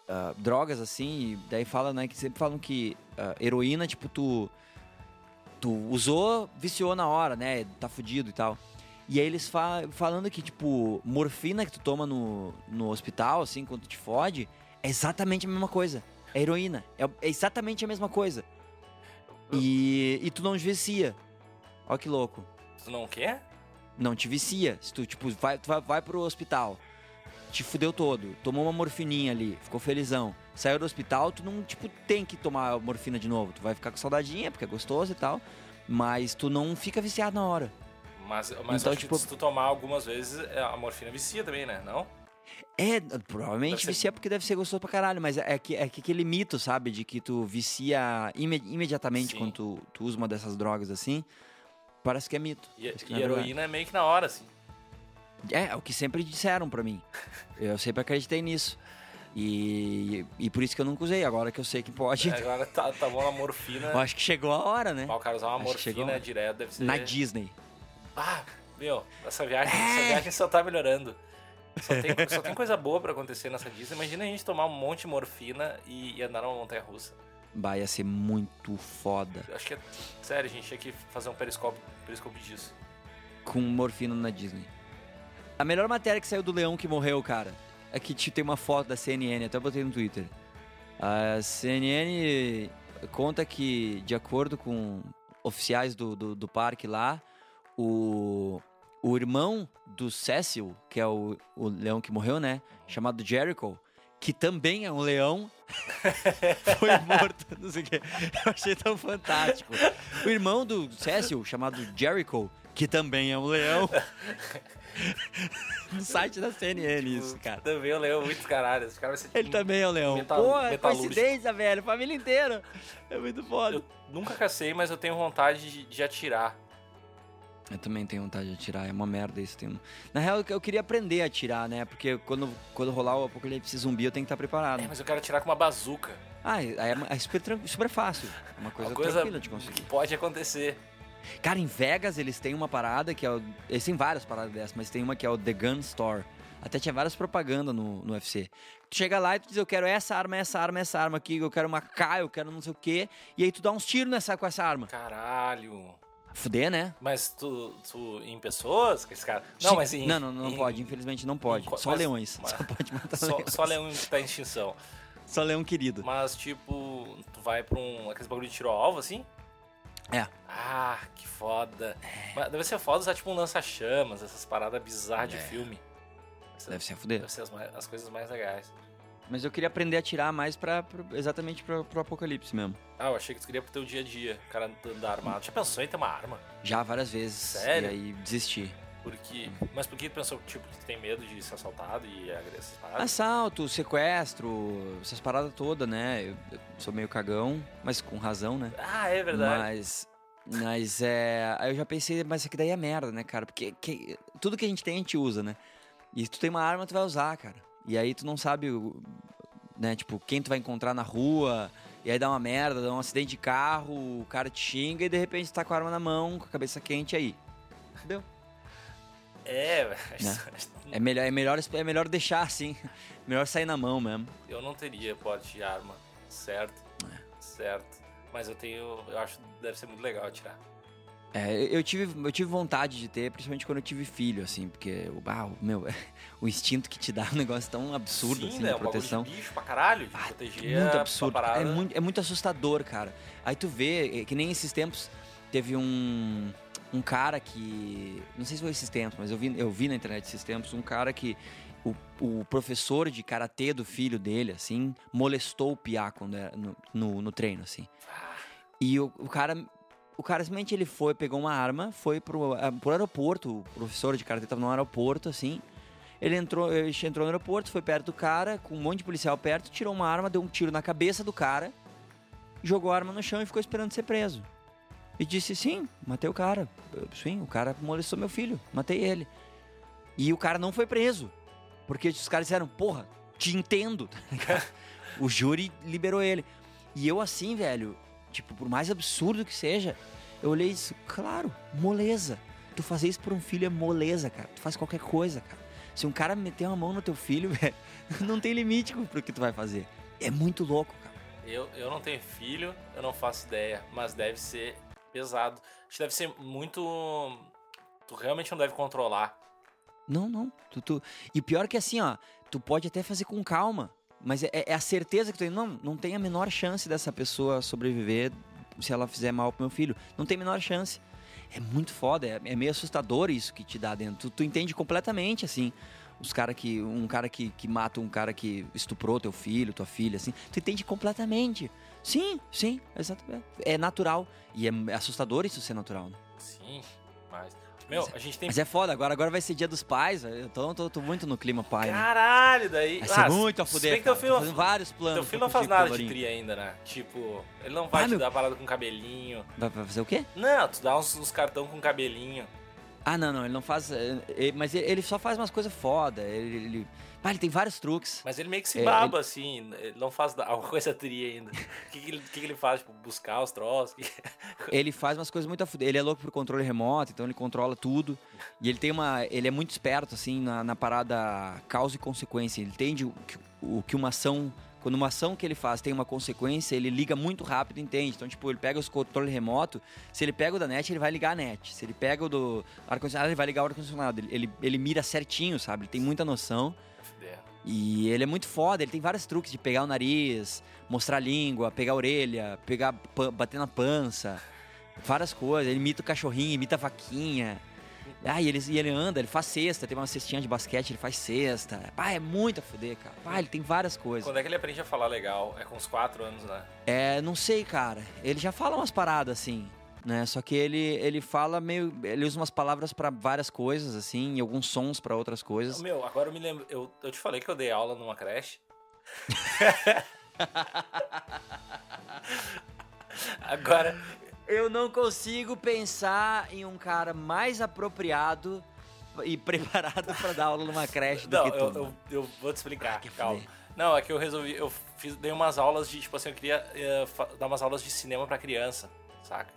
Speaker 1: ah, drogas assim, daí fala, né, que sempre falam que ah, heroína, tipo, tu, tu usou, viciou na hora, né, tá fudido e tal. E aí eles fa falando que, tipo, morfina que tu toma no, no hospital, assim, quando tu te fode, é exatamente a mesma coisa. É heroína. É, é exatamente a mesma coisa. E, e tu não vicia. Ó que louco.
Speaker 2: Tu não quer?
Speaker 1: Não te vicia. Se tu, tipo, vai, tu vai, vai pro hospital, te fudeu todo, tomou uma morfininha ali, ficou felizão. Saiu do hospital, tu não, tipo, tem que tomar morfina de novo. Tu vai ficar com saudadinha, porque é gostoso e tal. Mas tu não fica viciado na hora.
Speaker 2: Mas, mas
Speaker 1: Então, tipo-
Speaker 2: se tu tomar algumas vezes, é, a morfina vicia também, né? Não?
Speaker 1: É, provavelmente
Speaker 2: Deve ser-
Speaker 1: vicia porque deve ser gostoso pra caralho, mas é que, é que aquele mito, sabe, de que tu vicia ime- imediatamente
Speaker 2: Sim.
Speaker 1: quando tu, tu usa uma dessas drogas assim, parece que é mito.
Speaker 2: E,
Speaker 1: que
Speaker 2: e
Speaker 1: é
Speaker 2: heroína é meio que na hora, assim.
Speaker 1: É, é o que sempre disseram pra mim. Eu sempre acreditei nisso. E, e por isso que eu nunca usei. Agora que eu sei que pode,
Speaker 2: Agora tá, tá bom na morfina.
Speaker 1: eu acho que chegou a hora, né?
Speaker 2: Mas o cara usar uma
Speaker 1: Acho
Speaker 2: morfina direto deve ser.
Speaker 1: Na Disney.
Speaker 2: Ah, meu, essa viagem,
Speaker 1: É.
Speaker 2: essa viagem só tá melhorando. Só tem, só tem coisa boa pra acontecer nessa Disney. Imagina a gente tomar um monte de morfina e, e andar numa montanha russa.
Speaker 1: Bah, ia ser muito foda.
Speaker 2: Acho que é. Sério, a gente tinha que fazer um periscópio, periscópio disso.
Speaker 1: com morfina na Disney. A melhor matéria que saiu do leão que morreu, cara, é que te- tem uma foto da CNN, até botei no Twitter. A CNN conta que, de acordo com oficiais do, do, do parque lá, o, o irmão do Cecil, que é o, o leão que morreu, né? Chamado Jericho, que também é um leão, foi morto. Não sei o quê. Eu achei tão fantástico. O irmão do Cecil, chamado Jericho, que também é um leão. No site da CNN, isso, cara.
Speaker 2: Também eu leio muito caralho. Esse cara vai ser
Speaker 1: Ele também é um leão.
Speaker 2: Metal-
Speaker 1: Pô, coincidência, velho. Família inteira. É muito foda.
Speaker 2: Eu nunca cacei, mas eu tenho vontade de, de atirar.
Speaker 1: Eu também tenho vontade de atirar, é uma merda isso. Tem... Na real, eu queria aprender a atirar, né? Porque quando, quando rolar o apocalipse zumbi, eu tenho que estar preparado.
Speaker 2: É, mas eu quero atirar com uma bazuca.
Speaker 1: Ah, aí é, é super, super fácil. É uma coisa,
Speaker 2: uma coisa
Speaker 1: tranquila de conseguir.
Speaker 2: pode acontecer.
Speaker 1: Cara, em Vegas eles têm uma parada que é o... Eles têm várias paradas dessas, mas tem uma que é o The Gun Store. Até tinha várias propagandas no, no UFC. Tu chega lá e tu diz, eu quero essa arma, essa arma, essa arma aqui, eu quero uma K, eu quero não sei o quê. E aí tu dá uns tiros nessa, com essa arma.
Speaker 2: Caralho.
Speaker 1: Fuder, né?
Speaker 2: Mas tu, tu em pessoas? Que esse cara... Não, mas em...
Speaker 1: Não, não, não
Speaker 2: em-
Speaker 1: pode, infelizmente não pode.
Speaker 2: em-
Speaker 1: Só
Speaker 2: mas-
Speaker 1: leões.
Speaker 2: mas-
Speaker 1: Só pode matar
Speaker 2: Só,
Speaker 1: leões.
Speaker 2: só leão que tá em extinção.
Speaker 1: Só leão querido.
Speaker 2: Mas, tipo, tu vai pra um... Aqueles bagulho de tiro alvo, assim?
Speaker 1: É.
Speaker 2: Ah, que foda. Mas deve ser foda usar, tipo, um lança-chamas, essas paradas bizarras de
Speaker 1: É.
Speaker 2: filme. Deve
Speaker 1: Deve ser fuder.
Speaker 2: Deve ser as, as coisas mais legais.
Speaker 1: Mas eu queria aprender a tirar mais pra, pra- exatamente pro, pro apocalipse mesmo.
Speaker 2: Ah, eu achei que tu queria pro teu dia a dia, o cara andar armado. Já pensou em ter uma arma?
Speaker 1: Já várias vezes.
Speaker 2: Sério?
Speaker 1: E aí desisti.
Speaker 2: Porque... Mas por que tu pensou, tipo, que tu tem medo de ser assaltado e paradas?
Speaker 1: Assalto, sequestro, essas paradas todas, né? Eu, eu sou meio cagão, mas com razão, né?
Speaker 2: Ah, é verdade.
Speaker 1: Mas. Mas é. Aí eu já pensei, mas isso aqui daí é merda, né, cara? Porque que- tudo que a gente tem, a gente usa, né? E se tu tem uma arma, tu vai usar, cara. E aí tu não sabe, né, tipo, quem tu vai encontrar na rua. E aí dá uma merda, dá um acidente de carro, o cara te xinga e de repente tu tá com a arma na mão, com a cabeça quente aí. Entendeu?
Speaker 2: É,
Speaker 1: Né? É melhor, é melhor, é melhor deixar assim. Melhor sair na mão mesmo.
Speaker 2: eu não teria porte de arma, certo?
Speaker 1: É.
Speaker 2: Certo. Mas eu tenho, eu acho que deve ser muito legal atirar.
Speaker 1: É, eu tive, eu tive vontade de ter, principalmente quando eu tive filho, assim, porque o, ah, meu, o instinto que te dá é um negócio tão absurdo,
Speaker 2: Sim,
Speaker 1: assim,
Speaker 2: né?
Speaker 1: de
Speaker 2: Um bagulho
Speaker 1: proteção.
Speaker 2: de bicho pra caralho, de
Speaker 1: Ah,
Speaker 2: proteger
Speaker 1: muito absurdo. É muito, é muito assustador, cara. Aí tu vê, é que nem esses tempos, teve um, um cara que. Não sei se foi esses tempos, mas eu vi, eu vi na internet esses tempos, um cara que. O, o professor de karatê do filho dele, assim, molestou o piá quando era no, no, no treino, assim. E o, o cara. O cara simplesmente ele foi, pegou uma arma, foi pro, ah, pro aeroporto, o professor de karatê tava no aeroporto, assim. Ele entrou, ele entrou no aeroporto, foi perto do cara, com um monte de policial perto, tirou uma arma, deu um tiro na cabeça do cara, jogou a arma no chão e ficou esperando ser preso. E disse, sim, matei o cara. Sim, o cara molestou meu filho, matei ele. E o cara não foi preso. Porque os caras disseram, porra, te entendo. o júri liberou ele. E eu assim, velho, tipo, por mais absurdo que seja, eu olhei isso, claro, moleza. Tu fazer isso por um filho é moleza, cara. Tu faz qualquer coisa, cara. Se um cara meter uma mão no teu filho, velho, não tem limite pro que tu vai fazer. É muito louco, cara.
Speaker 2: Eu, eu não tenho filho, eu não faço ideia, mas deve ser pesado. Acho que deve ser muito. Tu realmente não deve controlar.
Speaker 1: Não, não. Tu, tu- E pior que assim, ó, tu pode até fazer com calma, mas é, é a certeza que tu tem. Não, não tem a menor chance dessa pessoa sobreviver se ela fizer mal pro meu filho. Não tem a menor chance. É muito foda, é, é meio assustador isso que te dá dentro. Tu, tu entende completamente, assim. Os cara que. Um cara que, que mata um cara que estuprou teu filho, tua filha, assim. Tu entende completamente. Sim, sim, exatamente. É natural. E é assustador isso ser natural, né?
Speaker 2: Sim, mas. Meu, a gente tem.
Speaker 1: Mas é foda, agora, agora vai ser dia dos pais, eu tô, tô, muito no clima pai, né?
Speaker 2: Caralho, daí.
Speaker 1: Vai ser muito a
Speaker 2: se
Speaker 1: fuder,
Speaker 2: bem que teu
Speaker 1: cara.
Speaker 2: filho,
Speaker 1: fazendo vários planos.
Speaker 2: teu filho não faz nada de tri ainda, né? Tipo, ele não vai
Speaker 1: Ah,
Speaker 2: te
Speaker 1: meu-
Speaker 2: dar parada com cabelinho.
Speaker 1: Vai fazer o quê?
Speaker 2: Não, tu dá uns, uns cartão com cabelinho.
Speaker 1: Ah, não, não, ele não faz... é, é, Mas ele- ele só faz umas coisas foda, ele... ele... Ah, ele tem vários truques.
Speaker 2: Mas ele meio que se
Speaker 1: É,
Speaker 2: baba, assim. Ele não faz alguma coisa tri ainda. O que, que, ele, que que ele faz? Tipo, buscar os troços?
Speaker 1: Ele faz umas coisas muito a fuder. Ele é louco por controle remoto, então ele controla tudo. E ele tem uma... Ele é muito esperto, assim, na, na parada causa e consequência. Ele entende o que, o que uma ação Quando uma ação que ele faz tem uma consequência, ele liga muito rápido, entende? Então, tipo, ele pega os controles remoto. Se ele pega o da net, ele vai ligar a net. Se ele pega o do ar-condicionado, ele vai ligar o ar-condicionado. Ele, ele, ele mira certinho, sabe? Ele tem muita noção. E ele é muito foda, ele tem vários truques de pegar o nariz, mostrar a língua, pegar a orelha, pegar, bater na pança, várias coisas. Ele imita o cachorrinho, imita a vaquinha. Ah, e ele, e ele anda, ele faz cesta, tem uma cestinha de basquete, ele faz cesta. Ah, é muito a fuder, cara. Ah, ele tem várias coisas.
Speaker 2: Quando é que ele aprende a falar legal? É com uns 4 anos, né?
Speaker 1: É, não sei, cara. Ele já fala umas paradas assim, né? Só que ele, ele fala meio. Ele usa umas palavras pra várias coisas, assim, e alguns sons pra outras coisas.
Speaker 2: Meu, agora eu me lembro. Eu, eu te falei que eu dei aula numa creche. agora,
Speaker 1: Eu não consigo pensar em um cara mais apropriado e preparado pra dar aula numa creche do
Speaker 2: não,
Speaker 1: que
Speaker 2: eu,
Speaker 1: tu.
Speaker 2: eu, eu vou te explicar.
Speaker 1: Ah,
Speaker 2: calma. Não, é que eu resolvi. Eu fiz, dei umas aulas de. Tipo assim, eu queria fa- dar umas aulas de cinema pra criança, saca?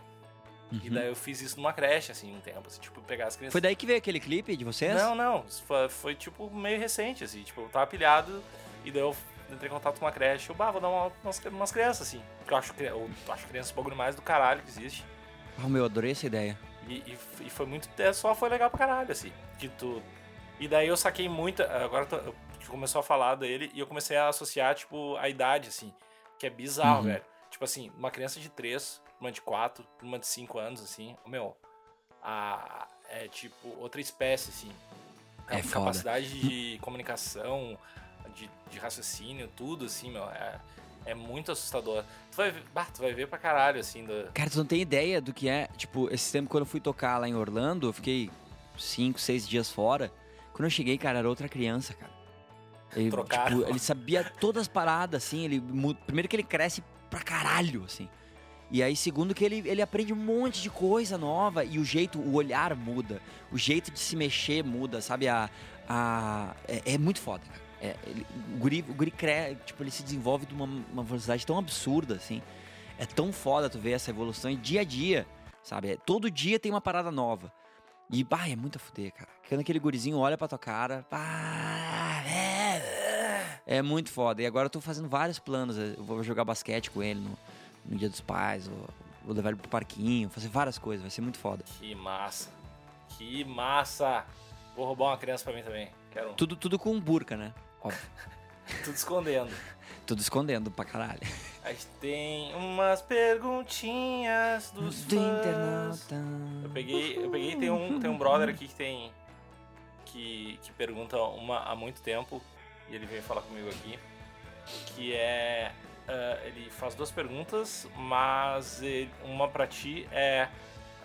Speaker 2: E
Speaker 1: Uhum.
Speaker 2: daí eu fiz isso numa creche, assim, um tempo. Assim, tipo, pegar as crianças.
Speaker 1: Foi daí que veio aquele clipe de vocês?
Speaker 2: Não, não. Foi, foi, tipo meio recente, assim. Tipo, eu tava pilhado e daí eu entrei em contato com uma creche. Eu, bah, vou dar uma, umas, umas crianças, assim. Porque eu acho, eu acho crianças um bagulho mais do caralho que existe.
Speaker 1: Ah, meu, adorei essa ideia.
Speaker 2: E, e, e foi muito. é, Só foi legal pra caralho, assim. Que tu. E daí eu saquei muita. Agora tu- eu- começou a falar dele e eu comecei a associar, tipo, a idade, assim. Que é bizarro,
Speaker 1: Uhum.
Speaker 2: velho. Tipo assim, uma criança de 3, uma de 4, uma de 5 anos, assim. Meu, a, é tipo outra espécie, assim.
Speaker 1: É
Speaker 2: A
Speaker 1: foda.
Speaker 2: capacidade de comunicação, de, de raciocínio, tudo, assim, meu. É, é muito assustador. Tu vai, ver- bah, tu vai ver pra caralho, assim, do,
Speaker 1: Cara, tu não tem ideia do que é. Tipo, esse tempo quando eu fui tocar lá em Orlando, eu fiquei cinco, seis dias fora. Quando eu cheguei, cara, era outra criança, cara. Ele,
Speaker 2: Trocaram.
Speaker 1: tipo, ele sabia todas as paradas, assim. Ele, primeiro que ele cresce pra caralho, assim. E aí, segundo que ele, ele aprende um monte de coisa nova e o jeito, o olhar muda. O jeito de se mexer muda, sabe? A, a, é, é muito foda, cara. É, ele- o guri, o guri cre, tipo, ele se desenvolve de uma, uma velocidade tão absurda, assim. É tão foda tu ver essa evolução e dia a dia, sabe? É, todo dia tem uma parada nova. E, bah, é muito a fuder, cara. Quando aquele gurizinho olha pra tua cara, pá, é, é muito foda. E agora eu tô fazendo vários planos. Eu vou jogar basquete com ele no, no Dia dos Pais, vou, vou levar ele pro parquinho, fazer várias coisas, vai ser muito foda.
Speaker 2: Que massa. Que massa. Vou roubar uma criança pra mim também. Quero um.
Speaker 1: Tudo, tudo com burca, né? Óbvio.
Speaker 2: Tudo escondendo.
Speaker 1: Tudo escondendo pra caralho.
Speaker 2: A gente tem umas perguntinhas dos
Speaker 1: Do
Speaker 2: fãs.
Speaker 1: internauta.
Speaker 2: Eu peguei, eu peguei tem um, tem um brother aqui que tem que, que pergunta uma há muito tempo e ele veio falar comigo aqui que é ah, ele faz duas perguntas, mas ele- uma pra ti é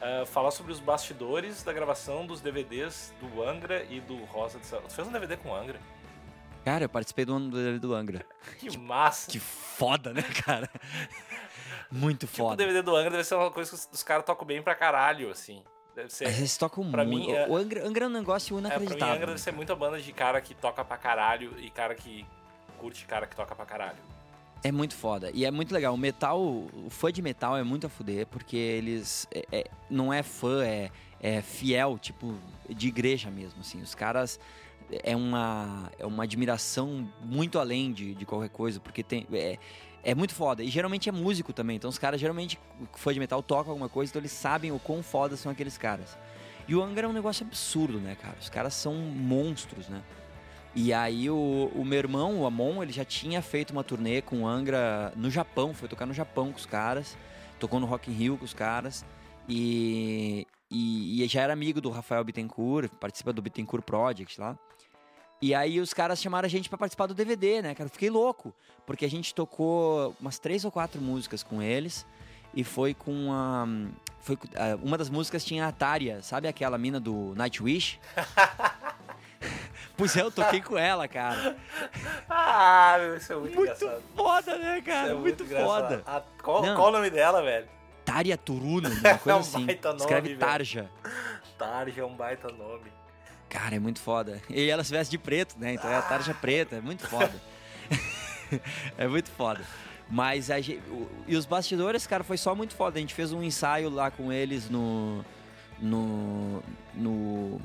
Speaker 2: ah, falar sobre os bastidores da gravação dos DVDs do Angra e do Rosa de Sal. Tu fez um DVD com Angra?
Speaker 1: Cara, eu participei do ano do, Angra.
Speaker 2: Que massa!
Speaker 1: Que foda, né, cara? Muito
Speaker 2: Tipo, o
Speaker 1: foda.
Speaker 2: DVD do Angra deve ser uma coisa que os, caras tocam bem pra caralho, assim. Deve ser.
Speaker 1: Eles tocam
Speaker 2: pra
Speaker 1: muito.
Speaker 2: mim, é-
Speaker 1: O Angra, Angra é um negócio
Speaker 2: É, pra mim,
Speaker 1: inacreditável.
Speaker 2: Angra deve ser muita banda de cara que toca pra caralho e cara que curte cara que toca pra caralho.
Speaker 1: É muito foda. E é muito legal. O metal, o fã de metal é muito a fuder, porque eles. é- é- não é fã, é, é fiel, tipo, de igreja mesmo, assim. Os caras. É uma, é uma admiração muito além de, de qualquer coisa, porque tem. É, é muito foda. E geralmente é músico também. Então os caras, geralmente, fã de metal toca alguma coisa, então eles sabem o quão foda são aqueles caras. E o Angra é um negócio absurdo, né, cara? Os caras são monstros, né? E aí o, o meu irmão, o Amon, ele já tinha feito uma turnê com o Angra no Japão, foi tocar no Japão com os caras, tocou no Rock in Rio com os caras e, e, e já era amigo do Rafael Bittencourt, participa do Bittencourt Project lá. E aí os caras chamaram a gente pra participar do DVD, né, cara? Eu fiquei louco, porque a gente tocou umas três ou quatro músicas com eles e foi com a... Foi, ah, uma das músicas tinha a Tária, sabe aquela mina do Nightwish? pois é, eu toquei com ela, cara.
Speaker 2: Ah, meu, isso é muito,
Speaker 1: Muito
Speaker 2: engraçado.
Speaker 1: foda, né,
Speaker 2: Isso
Speaker 1: cara?
Speaker 2: é
Speaker 1: muito
Speaker 2: engraçado.
Speaker 1: foda.
Speaker 2: Ah, qual,
Speaker 1: Não.
Speaker 2: qual o nome dela, velho?
Speaker 1: Tária Turuno, uma coisa
Speaker 2: É um
Speaker 1: assim.
Speaker 2: baita nome,
Speaker 1: Escreve
Speaker 2: velho.
Speaker 1: Tarja.
Speaker 2: Tarja é um baita nome.
Speaker 1: Cara, é muito foda. E ela se veste de preto, né? Então é a tarja preta, é muito foda. é muito foda. Mas a gente, e os bastidores, cara, foi só muito foda. A gente fez um ensaio lá com eles no no no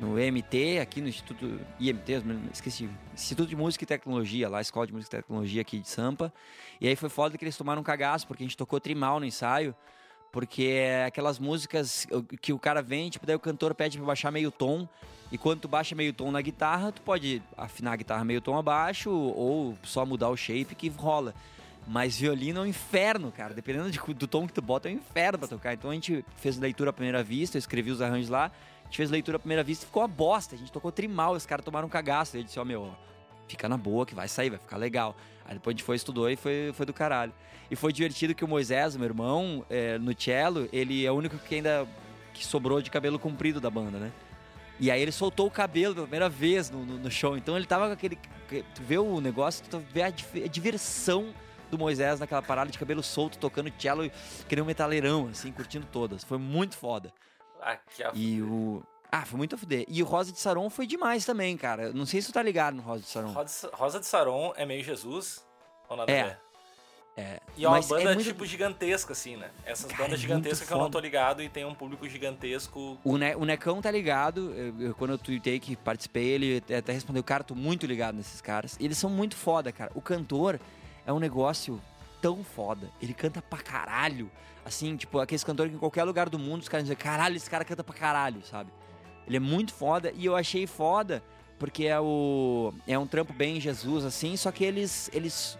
Speaker 1: no EMT, aqui no Instituto IMT, esqueci, Instituto de Música e Tecnologia, lá, Escola de Música e Tecnologia aqui de Sampa. E aí foi foda que eles tomaram um cagaço, porque a gente tocou trimal no ensaio, porque é aquelas músicas que o cara vem, tipo, daí o cantor pede pra baixar meio tom, e quando tu baixa meio tom na guitarra, tu pode afinar a guitarra meio tom abaixo, ou só mudar o shape que rola. Mas violino é um inferno, cara. Dependendo de, do tom que tu bota, é um inferno pra tocar. Então a gente fez leitura à primeira vista, eu escrevi os arranjos lá. A gente fez leitura à primeira vista e ficou uma bosta. A gente tocou trimal, os caras tomaram um cagaço. Eu disse, ó, oh, meu, fica na boa que vai sair, vai ficar legal. Aí depois a gente foi, estudou e foi, foi do caralho. E foi divertido que o Moisés, meu irmão, é, no cello, ele é o único que ainda que sobrou de cabelo comprido da banda, né? E aí ele soltou o cabelo pela primeira vez no, no, no show. Então ele tava com aquele. Tu vê o negócio, tu vê a, a diversão do Moisés naquela parada de cabelo solto, tocando cello, que nem um metaleirão, assim, curtindo todas. Foi muito foda.
Speaker 2: Ah, que
Speaker 1: e o. Ah, foi muito a fuder. E o Rosa de Saron foi demais também, cara. Não sei se tu tá ligado no Rosa de Saron.
Speaker 2: Rosa de Saron é meio Jesus? Ou nada
Speaker 1: é.
Speaker 2: a?
Speaker 1: É.
Speaker 2: E é uma
Speaker 1: Mas
Speaker 2: banda
Speaker 1: é muito...
Speaker 2: tipo gigantesca, assim, né? Essas
Speaker 1: Cara,
Speaker 2: bandas
Speaker 1: é
Speaker 2: gigantescas
Speaker 1: muito
Speaker 2: que eu não tô ligado e tem um público gigantesco.
Speaker 1: O, ne o Necão tá ligado. Eu, eu- quando eu tuitei que participei, ele até- até respondeu: Cara, tô muito ligado nesses caras. E eles são muito foda, cara. O cantor é um negócio tão foda. Ele canta pra caralho. Assim, tipo, aqueles cantores que em qualquer lugar do mundo os caras dizem: Caralho, esse cara canta pra caralho, sabe? Ele é muito foda. E eu achei foda porque é, o, é um trampo bem Jesus, assim. Só que eles. eles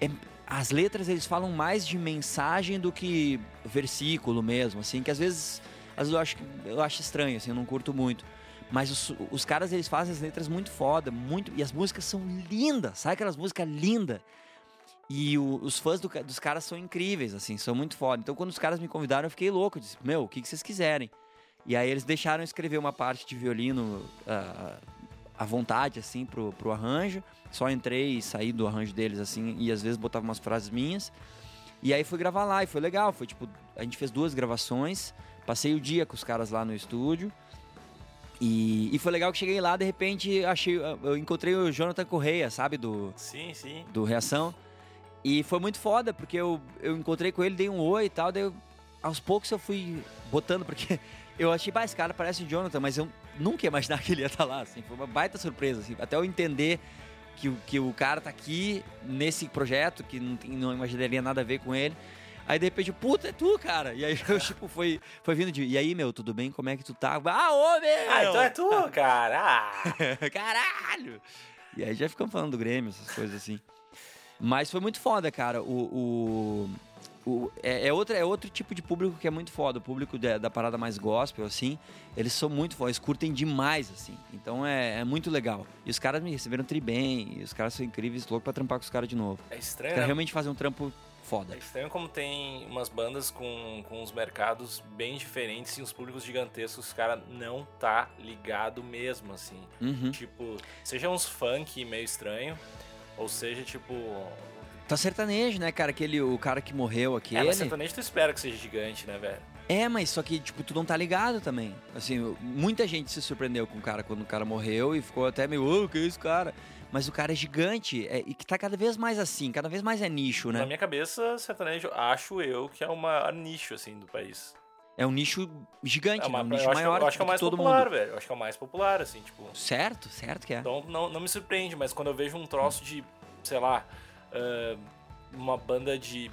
Speaker 1: é- as letras eles falam mais de mensagem do que versículo mesmo, assim, que às vezes, às vezes eu acho eu acho estranho, assim, eu não curto muito. Mas os, os caras eles fazem as letras muito foda, muito e as músicas são lindas, sabe aquelas músicas lindas? E o- os fãs do dos caras são incríveis, assim, são muito foda. Então quando os caras me convidaram, eu fiquei louco, eu disse: "Meu, o que que vocês quiserem?" E aí eles deixaram escrever uma parte de violino ah, à vontade, assim, pro, pro arranjo. Só entrei e saí do arranjo deles, assim, e às vezes botava umas frases minhas. E aí fui gravar lá, e foi legal. Foi tipo, a gente fez duas gravações, passei o dia com os caras lá no estúdio. E, e foi legal que cheguei lá, de repente, achei, eu encontrei o Jonathan Correia, sabe, do,
Speaker 2: Sim, sim.
Speaker 1: do Reação. E foi muito foda, porque eu, eu encontrei com ele, dei um oi e tal, daí eu- aos poucos eu fui botando, porque eu achei, bah, esse cara parece o Jonathan, mas eu nunca ia imaginar que ele ia estar lá, assim, foi uma baita surpresa, assim, até eu entender que, o- que o cara tá aqui nesse projeto, que não, não imaginaria nada a ver com ele. Aí de repente, puta, é tu, cara. E aí eu, tipo, foi, foi vindo de. E aí, meu, tudo bem? Como é que tu tá? Ah, ô, meu!
Speaker 2: Ah, então é tu, cara. Ah.
Speaker 1: Caralho! E aí já ficamos falando do Grêmio, essas coisas assim. Mas foi muito foda, cara. O. o, o- é, é, outra, é outro tipo de público que é muito foda. O público da, da parada mais gospel, assim, eles são muito foda, eles curtem demais, assim. Então é, é muito legal. E os caras me receberam tri bem, e os caras são incríveis, louco pra trampar com os caras de novo.
Speaker 2: É estranho,
Speaker 1: caras
Speaker 2: né?
Speaker 1: realmente fazem um trampo foda.
Speaker 2: É estranho como tem umas bandas com, com uns mercados bem diferentes e uns públicos gigantescos, os caras não tá ligado mesmo, assim.
Speaker 1: Uhum.
Speaker 2: Tipo, seja uns funk meio estranho, ou seja, tipo.
Speaker 1: Tá sertanejo, né, cara? Aquele, o cara que morreu
Speaker 2: É,
Speaker 1: aquele.
Speaker 2: mas sertanejo tu espera que seja gigante, né, velho?
Speaker 1: É, mas só que, tipo, tu não tá ligado também. Assim, muita gente se surpreendeu com o cara quando o cara morreu e ficou até meio, ô, que é esse cara? Mas o cara é gigante é, e que tá cada vez mais assim, cada vez mais é nicho,
Speaker 2: Na
Speaker 1: né?
Speaker 2: minha cabeça, sertanejo, acho eu que é o maior nicho, assim, do país.
Speaker 1: É um nicho gigante,
Speaker 2: É uma,
Speaker 1: né? Um nicho
Speaker 2: acho, que-
Speaker 1: maior
Speaker 2: eu acho que é o mais popular,
Speaker 1: mundo.
Speaker 2: velho. Eu acho que é o mais popular, assim, tipo.
Speaker 1: Certo, certo que é.
Speaker 2: Então não, não me surpreende, mas quando eu vejo um troço de, sei lá, ah, uma banda de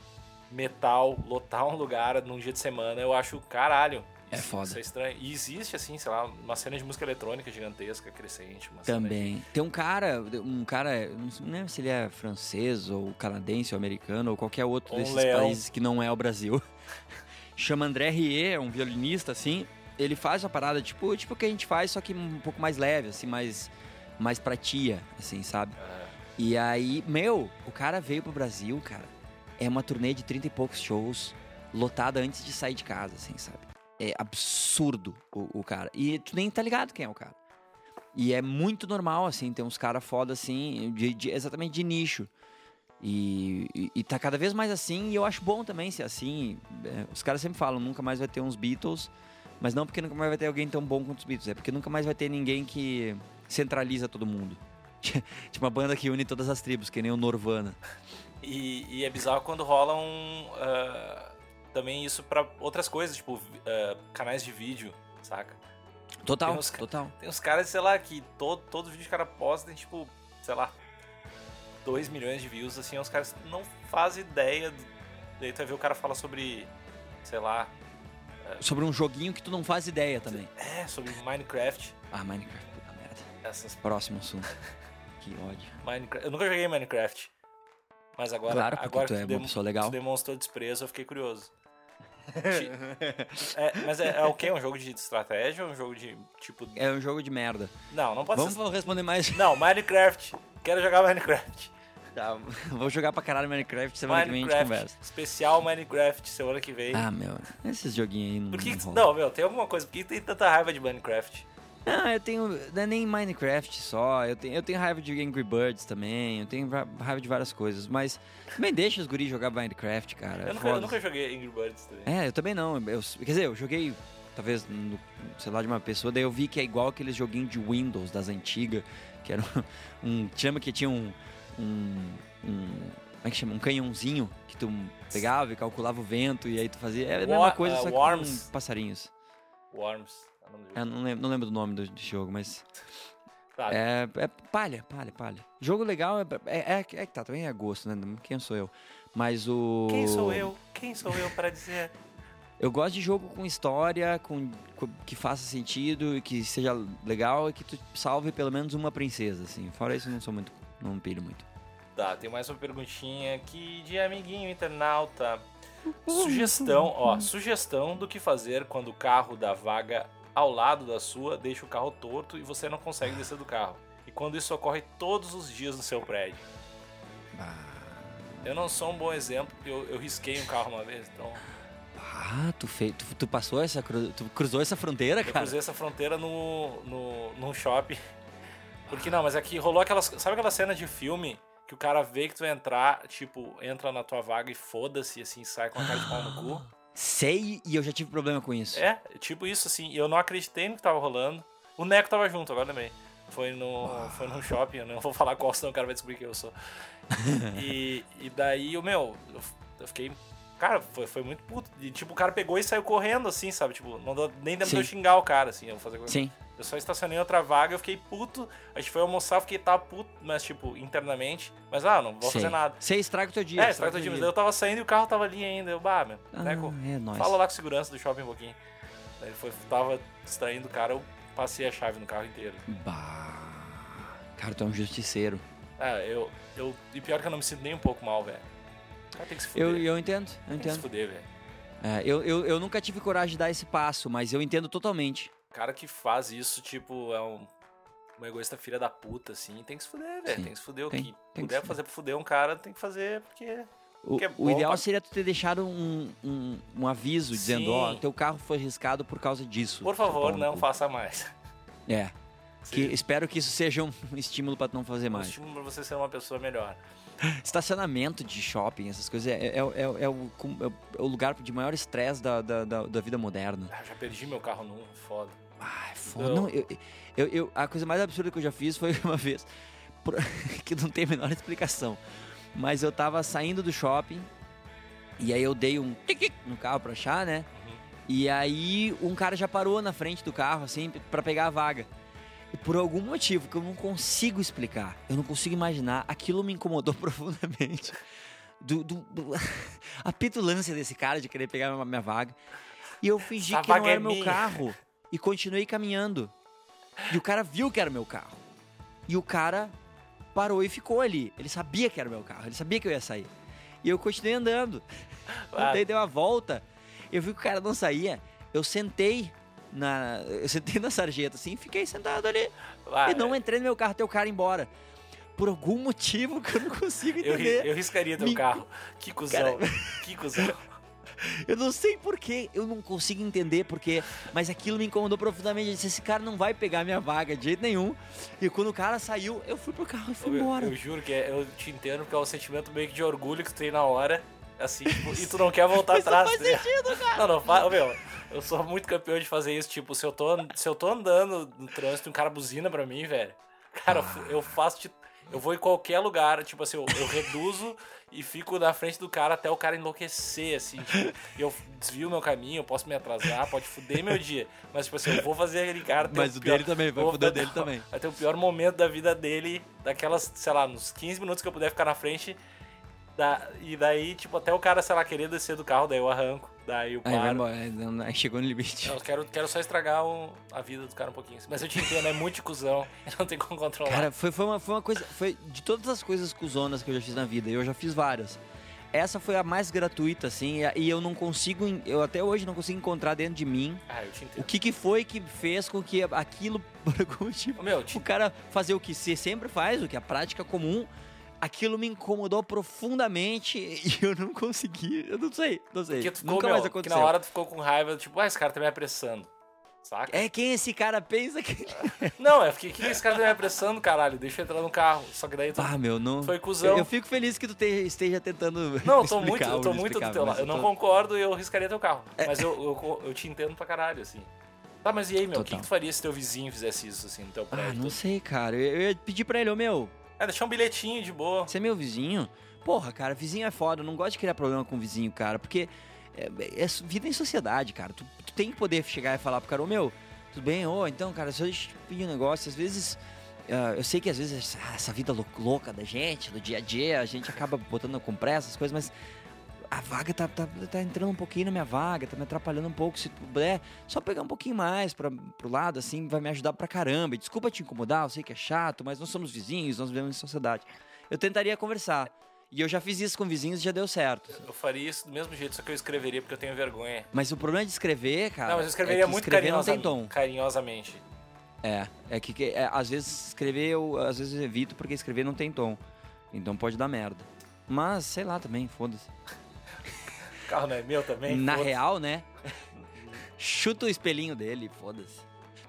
Speaker 2: metal lotar um lugar num dia de semana, eu acho caralho.
Speaker 1: É
Speaker 2: Isso-
Speaker 1: foda.
Speaker 2: Isso é estranho. E existe, assim, sei lá, uma cena de música eletrônica gigantesca, crescente.
Speaker 1: Também. Tem um cara, um cara, não lembro se ele é francês ou canadense ou americano ou qualquer outro
Speaker 2: Ou um
Speaker 1: desses
Speaker 2: leão.
Speaker 1: países que não é o Brasil. Chama André Rie, é um violinista assim. Ele faz uma parada tipo, tipo o que a gente faz, só que um pouco mais leve, assim, mais mais pra tia, assim, sabe? E aí, meu, o cara veio pro Brasil, cara. É uma turnê de 30 e poucos shows, lotada antes de sair de casa, assim, sabe? É absurdo o, o cara. E tu nem tá ligado quem é o cara. E é muito normal, assim, ter uns caras foda, assim, de, de- exatamente de nicho. E, e, e tá cada vez mais assim, e eu acho bom também ser assim. É, os caras sempre falam, nunca mais vai ter uns Beatles, mas não porque nunca mais vai ter alguém tão bom quanto os Beatles, é porque nunca mais vai ter ninguém que centraliza todo mundo. tipo uma banda que une todas as tribos, que nem o Norvana.
Speaker 2: E, e é bizarro quando rolam ah, também isso pra outras coisas, tipo ah, canais de vídeo, saca?
Speaker 1: Total,
Speaker 2: Tem uns
Speaker 1: total.
Speaker 2: Tem uns caras, sei lá, que todo, todo vídeo que o cara posta tem, tipo, sei lá, 2 milhões de views, assim, os caras não fazem ideia. Daí tu vai ver o cara fala sobre, sei lá,
Speaker 1: Sobre um joguinho que tu não faz ideia também.
Speaker 2: é, sobre Minecraft.
Speaker 1: Ah, Minecraft, puta merda.
Speaker 2: Essas
Speaker 1: Próximo assunto. que ódio.
Speaker 2: Minecraft. Eu nunca joguei Minecraft. Mas agora,
Speaker 1: Claro, porque
Speaker 2: agora
Speaker 1: tu
Speaker 2: que
Speaker 1: é
Speaker 2: dem-
Speaker 1: uma pessoa legal.
Speaker 2: tu demonstrou desprezo, eu fiquei curioso. É, mas é, é o quê? É um jogo de estratégia ou um jogo de tipo.
Speaker 1: É um jogo de merda.
Speaker 2: Não, não pode
Speaker 1: Vamos
Speaker 2: ser.
Speaker 1: responder mais.
Speaker 2: Não, Minecraft. Quero jogar Minecraft.
Speaker 1: Tá, vou jogar pra caralho Minecraft semana que vem a gente
Speaker 2: Minecraft.
Speaker 1: conversa.
Speaker 2: Especial Minecraft semana que vem.
Speaker 1: Ah, meu, esses joguinhos aí não,
Speaker 2: Por que,
Speaker 1: não
Speaker 2: não, meu, tem alguma coisa. Por que tem tanta raiva de Minecraft?
Speaker 1: Ah, eu tenho. Não é nem Minecraft só. Eu tenho, eu tenho raiva de Angry Birds também. Eu tenho ra- raiva de várias coisas. Mas também deixa os guris jogar Minecraft, cara.
Speaker 2: eu, nunca, eu nunca joguei Angry Birds também.
Speaker 1: É, eu também não. Eu, quer dizer, eu joguei, talvez, no, lá, de uma pessoa, daí eu vi que é igual aqueles joguinhos de Windows das antigas, que era um. Chama que tinha um. um, um como é que chama? Um canhãozinho que tu pegava e calculava o vento e aí tu fazia. É a mesma
Speaker 2: Wa-
Speaker 1: coisa,
Speaker 2: uh,
Speaker 1: só que
Speaker 2: Worms.
Speaker 1: com passarinhos.
Speaker 2: Worms. é
Speaker 1: não lembro, não lembro do nome do, do jogo, mas.
Speaker 2: Tá,
Speaker 1: É, é palha, palha, palha. Jogo legal é, é, é, é que tá, também é gosto, né? Quem sou eu? Mas o.
Speaker 2: Quem sou eu? Quem sou eu para dizer?
Speaker 1: Eu gosto de jogo com história, com, com- que faça sentido e que seja legal e que tu salve pelo menos uma princesa, assim. Fora isso, eu não sou muito. Não pilho muito.
Speaker 2: Tá, tem mais uma perguntinha aqui de amiguinho internauta. Sugestão, ó, sugestão do que fazer quando o carro da vaga ao lado da sua deixa o carro torto e você não consegue descer do carro. E quando isso ocorre todos os dias no seu prédio. Eu não sou um bom exemplo, porque eu, eu risquei um carro uma vez, então
Speaker 1: Ah, tu, fei, tu, tu passou essa. cru- Tu cruzou essa fronteira,
Speaker 2: eu
Speaker 1: cara?
Speaker 2: cruzei essa fronteira no, no, num shopping. Porque não, mas aqui rolou aquelas. Sabe aquela cena de filme que o cara vê que tu entrar, tipo, entra na tua vaga e foda-se, assim, sai com a cara de pau no cu?
Speaker 1: Sei e eu já tive problema com isso.
Speaker 2: É, tipo isso, assim. E eu não acreditei no que tava rolando. O Neco tava junto, agora também. Foi no, foi num shopping, eu não vou falar qual, senão o cara vai descobrir que eu sou. e, e daí, o meu, eu, eu fiquei. Cara, foi, foi muito puto. E tipo, o cara pegou e saiu correndo, assim, sabe? Tipo, não deu, nem deu pra eu
Speaker 1: Sim.
Speaker 2: xingar o cara, assim. Eu, vou fazer coisa.
Speaker 1: Sim.
Speaker 2: eu só estacionei em outra vaga, eu fiquei puto. A gente foi almoçar, eu fiquei tava puto, mas tipo, internamente. Mas ah, não vou
Speaker 1: sei.
Speaker 2: fazer nada.
Speaker 1: Sei, estraga o teu dia.
Speaker 2: É, estraga teu dia. Mas eu tava saindo e o carro tava ali ainda. Eu, bah, meu,
Speaker 1: Ah,
Speaker 2: Neco,
Speaker 1: é nóis.
Speaker 2: Fala lá com o segurança do shopping um pouquinho. Daí ele foi, tava distraindo o cara, eu passei a chave no carro inteiro.
Speaker 1: Bah. Cara, tu é um justiceiro.
Speaker 2: Ah, eu, eu. E pior que eu não me sinto nem um pouco mal, velho. Cara tem que se fuder.
Speaker 1: Eu, eu entendo, eu
Speaker 2: tem que se
Speaker 1: entendo.
Speaker 2: fuder, velho.
Speaker 1: É, eu, eu, eu nunca tive coragem de dar esse passo, mas eu entendo totalmente.
Speaker 2: O cara que faz isso, tipo, é um. Um egoísta filha da puta, assim, tem que se fuder, velho.
Speaker 1: Sim.
Speaker 2: Tem que se fuder. O que puder fazer pra fuder um cara, tem que fazer, porque.
Speaker 1: O,
Speaker 2: é
Speaker 1: o ideal
Speaker 2: pra-
Speaker 1: seria tu ter deixado um, um, um aviso dizendo, ó,
Speaker 2: Sim.
Speaker 1: teu carro foi riscado por causa disso.
Speaker 2: Por favor,
Speaker 1: no
Speaker 2: não faça mais.
Speaker 1: É. Que,
Speaker 2: Sim.
Speaker 1: espero que isso seja um estímulo pra tu não fazer
Speaker 2: Um
Speaker 1: mais.
Speaker 2: estímulo pra você ser uma pessoa melhor.
Speaker 1: Estacionamento de shopping, essas coisas, é, é, é, é o, com- é o lugar de maior estresse da, da, da, da vida moderna.
Speaker 2: Ah, já perdi meu carro num, foda.
Speaker 1: Ai, foda.
Speaker 2: Não.
Speaker 1: Eu, eu, eu- a coisa mais absurda que eu já fiz foi uma vez, por- que não tem a menor explicação. Mas eu tava saindo do shopping, e aí eu dei um tic no carro pra achar, né?
Speaker 2: Uhum.
Speaker 1: E aí um cara já parou na frente do carro, assim, pra pegar a vaga. E por algum motivo que eu não consigo explicar, eu não consigo imaginar, aquilo me incomodou profundamente. Do, do- do- a petulância desse cara de querer pegar a minha vaga. E eu fingi
Speaker 2: Essa
Speaker 1: que não
Speaker 2: é
Speaker 1: era meu
Speaker 2: minha.
Speaker 1: carro. E continuei caminhando. E o cara viu que era meu carro. E o cara parou e ficou ali. Ele sabia que era meu carro, ele sabia que eu ia sair. E eu continuei andando.
Speaker 2: Ah.
Speaker 1: Daí deu a volta, eu vi que o cara não saía. Eu sentei na. Eu sentei na sarjeta assim fiquei sentado ali.
Speaker 2: Ah,
Speaker 1: e não entrei no meu carro até o cara ir embora. Por algum motivo que eu não consigo
Speaker 2: eu,
Speaker 1: entender.
Speaker 2: eu riscaria teu
Speaker 1: Me-
Speaker 2: carro. Que cuzão. Que cuzão.
Speaker 1: Eu não sei porquê, eu não consigo entender porquê, mas aquilo me incomodou profundamente. Eu disse, esse cara não vai pegar minha vaga de jeito nenhum. E quando o cara saiu, eu fui pro carro e fui
Speaker 2: Eu,
Speaker 1: embora.
Speaker 2: eu juro que é- eu te entendo porque é um sentimento meio que de orgulho que tu tem na hora. Assim, tipo, e tu não quer voltar
Speaker 1: não
Speaker 2: atrás.
Speaker 1: faz
Speaker 2: tá
Speaker 1: sentido, cara.
Speaker 2: Não, não faz. Meu, eu sou muito campeão de fazer isso. Tipo, se eu tô, se eu tô andando no trânsito e um cara buzina pra mim, velho. Cara, eu faço de. Eu vou em qualquer lugar, tipo assim, eu, eu reduzo e fico na frente do cara até o cara enlouquecer, assim. Tipo, eu desvio meu caminho, eu posso me atrasar, pode fuder meu dia. Mas, tipo assim, eu vou fazer aquele cara
Speaker 1: Mas o
Speaker 2: pior-
Speaker 1: dele também, vai
Speaker 2: vou-
Speaker 1: fuder o dele também.
Speaker 2: Vai ter o pior momento da vida dele, daquelas, sei lá, nos 15 minutos que eu puder ficar na frente. Da, e daí, tipo, até o cara, sei lá, querer descer do carro, daí eu arranco, daí eu
Speaker 1: Aí vai
Speaker 2: paro.
Speaker 1: embora, aí não- aí chegou no limite.
Speaker 2: Eu quero, quero só estragar o- a vida do cara um pouquinho. Mas eu te entendo, é muito de cuzão, não tem como controlar.
Speaker 1: Cara, foi, foi, uma, foi uma coisa. Foi de todas as coisas cuzonas que eu já fiz na vida, eu já fiz várias. Essa foi a mais gratuita, assim, e- eu não consigo. Eu até hoje não consigo encontrar dentro de mim
Speaker 2: ah,
Speaker 1: o que, que foi que fez com que aquilo,
Speaker 2: Ô, Meu, te
Speaker 1: o cara fazer o que se sempre faz, o que é a prática comum, aquilo me incomodou profundamente e eu não consegui. Eu não sei, não sei.
Speaker 2: Porque tu ficou,
Speaker 1: Nunca
Speaker 2: meu,
Speaker 1: mais
Speaker 2: que
Speaker 1: aconteceu.
Speaker 2: na hora tu ficou com raiva, tipo, ah, esse cara tá me apressando. Saca?
Speaker 1: É quem esse cara pensa que.
Speaker 2: Não, é porque que esse cara tá me apressando, caralho? Deixa eu entrar no carro. Só que daí tu
Speaker 1: Ah, meu, não.
Speaker 2: foi cuzão.
Speaker 1: Eu, eu fico feliz que tu te- esteja tentando.
Speaker 2: Não, eu tô muito, eu tô muito do teu lado. Eu não
Speaker 1: tô-
Speaker 2: concordo e eu riscaria teu carro. Mas eu, eu, eu te entendo pra caralho, assim. Tá, mas e aí, meu? O que, que tu faria se teu vizinho fizesse isso, assim, no teu
Speaker 1: Ah,
Speaker 2: prédio?
Speaker 1: não sei, cara. Eu, eu ia pedir pra ele, ô meu,
Speaker 2: É, deixar um bilhetinho de boa.
Speaker 1: você é meu vizinho? Porra, cara, vizinho é foda. Eu não gosto de criar problema com vizinho, cara, porque é, é vida em sociedade, cara. Tu, tu tem que poder chegar e falar pro cara, ô meu, tudo bem? Ô, então, cara, se eu te pedir um negócio, às vezes. ah, eu sei que às vezes essa vida lou- louca da gente, do dia a dia, a gente acaba botando com pressa as coisas, mas a vaga tá, tá, tá entrando um pouquinho na minha vaga, tá me atrapalhando um pouco. Se puder, só pegar um pouquinho mais pra, pro lado, assim, vai me ajudar pra caramba. E Desculpa te incomodar, eu sei que é chato, mas nós somos vizinhos, nós vivemos em sociedade. Eu tentaria conversar. E eu já fiz isso com vizinhos e já deu certo.
Speaker 2: Eu faria isso do mesmo jeito, só que eu escreveria porque eu tenho vergonha.
Speaker 1: Mas o problema de escrever, cara.
Speaker 2: não, mas eu escreveria
Speaker 1: é
Speaker 2: muito
Speaker 1: escrever não tem tom.
Speaker 2: carinhosamente.
Speaker 1: É, é que, que- é, às vezes escrever eu às vezes eu evito porque escrever não tem tom. Então pode dar merda. Mas, sei lá também, foda-se.
Speaker 2: O carro não é meu também?
Speaker 1: Na real, né? Chuta o espelhinho dele, foda-se.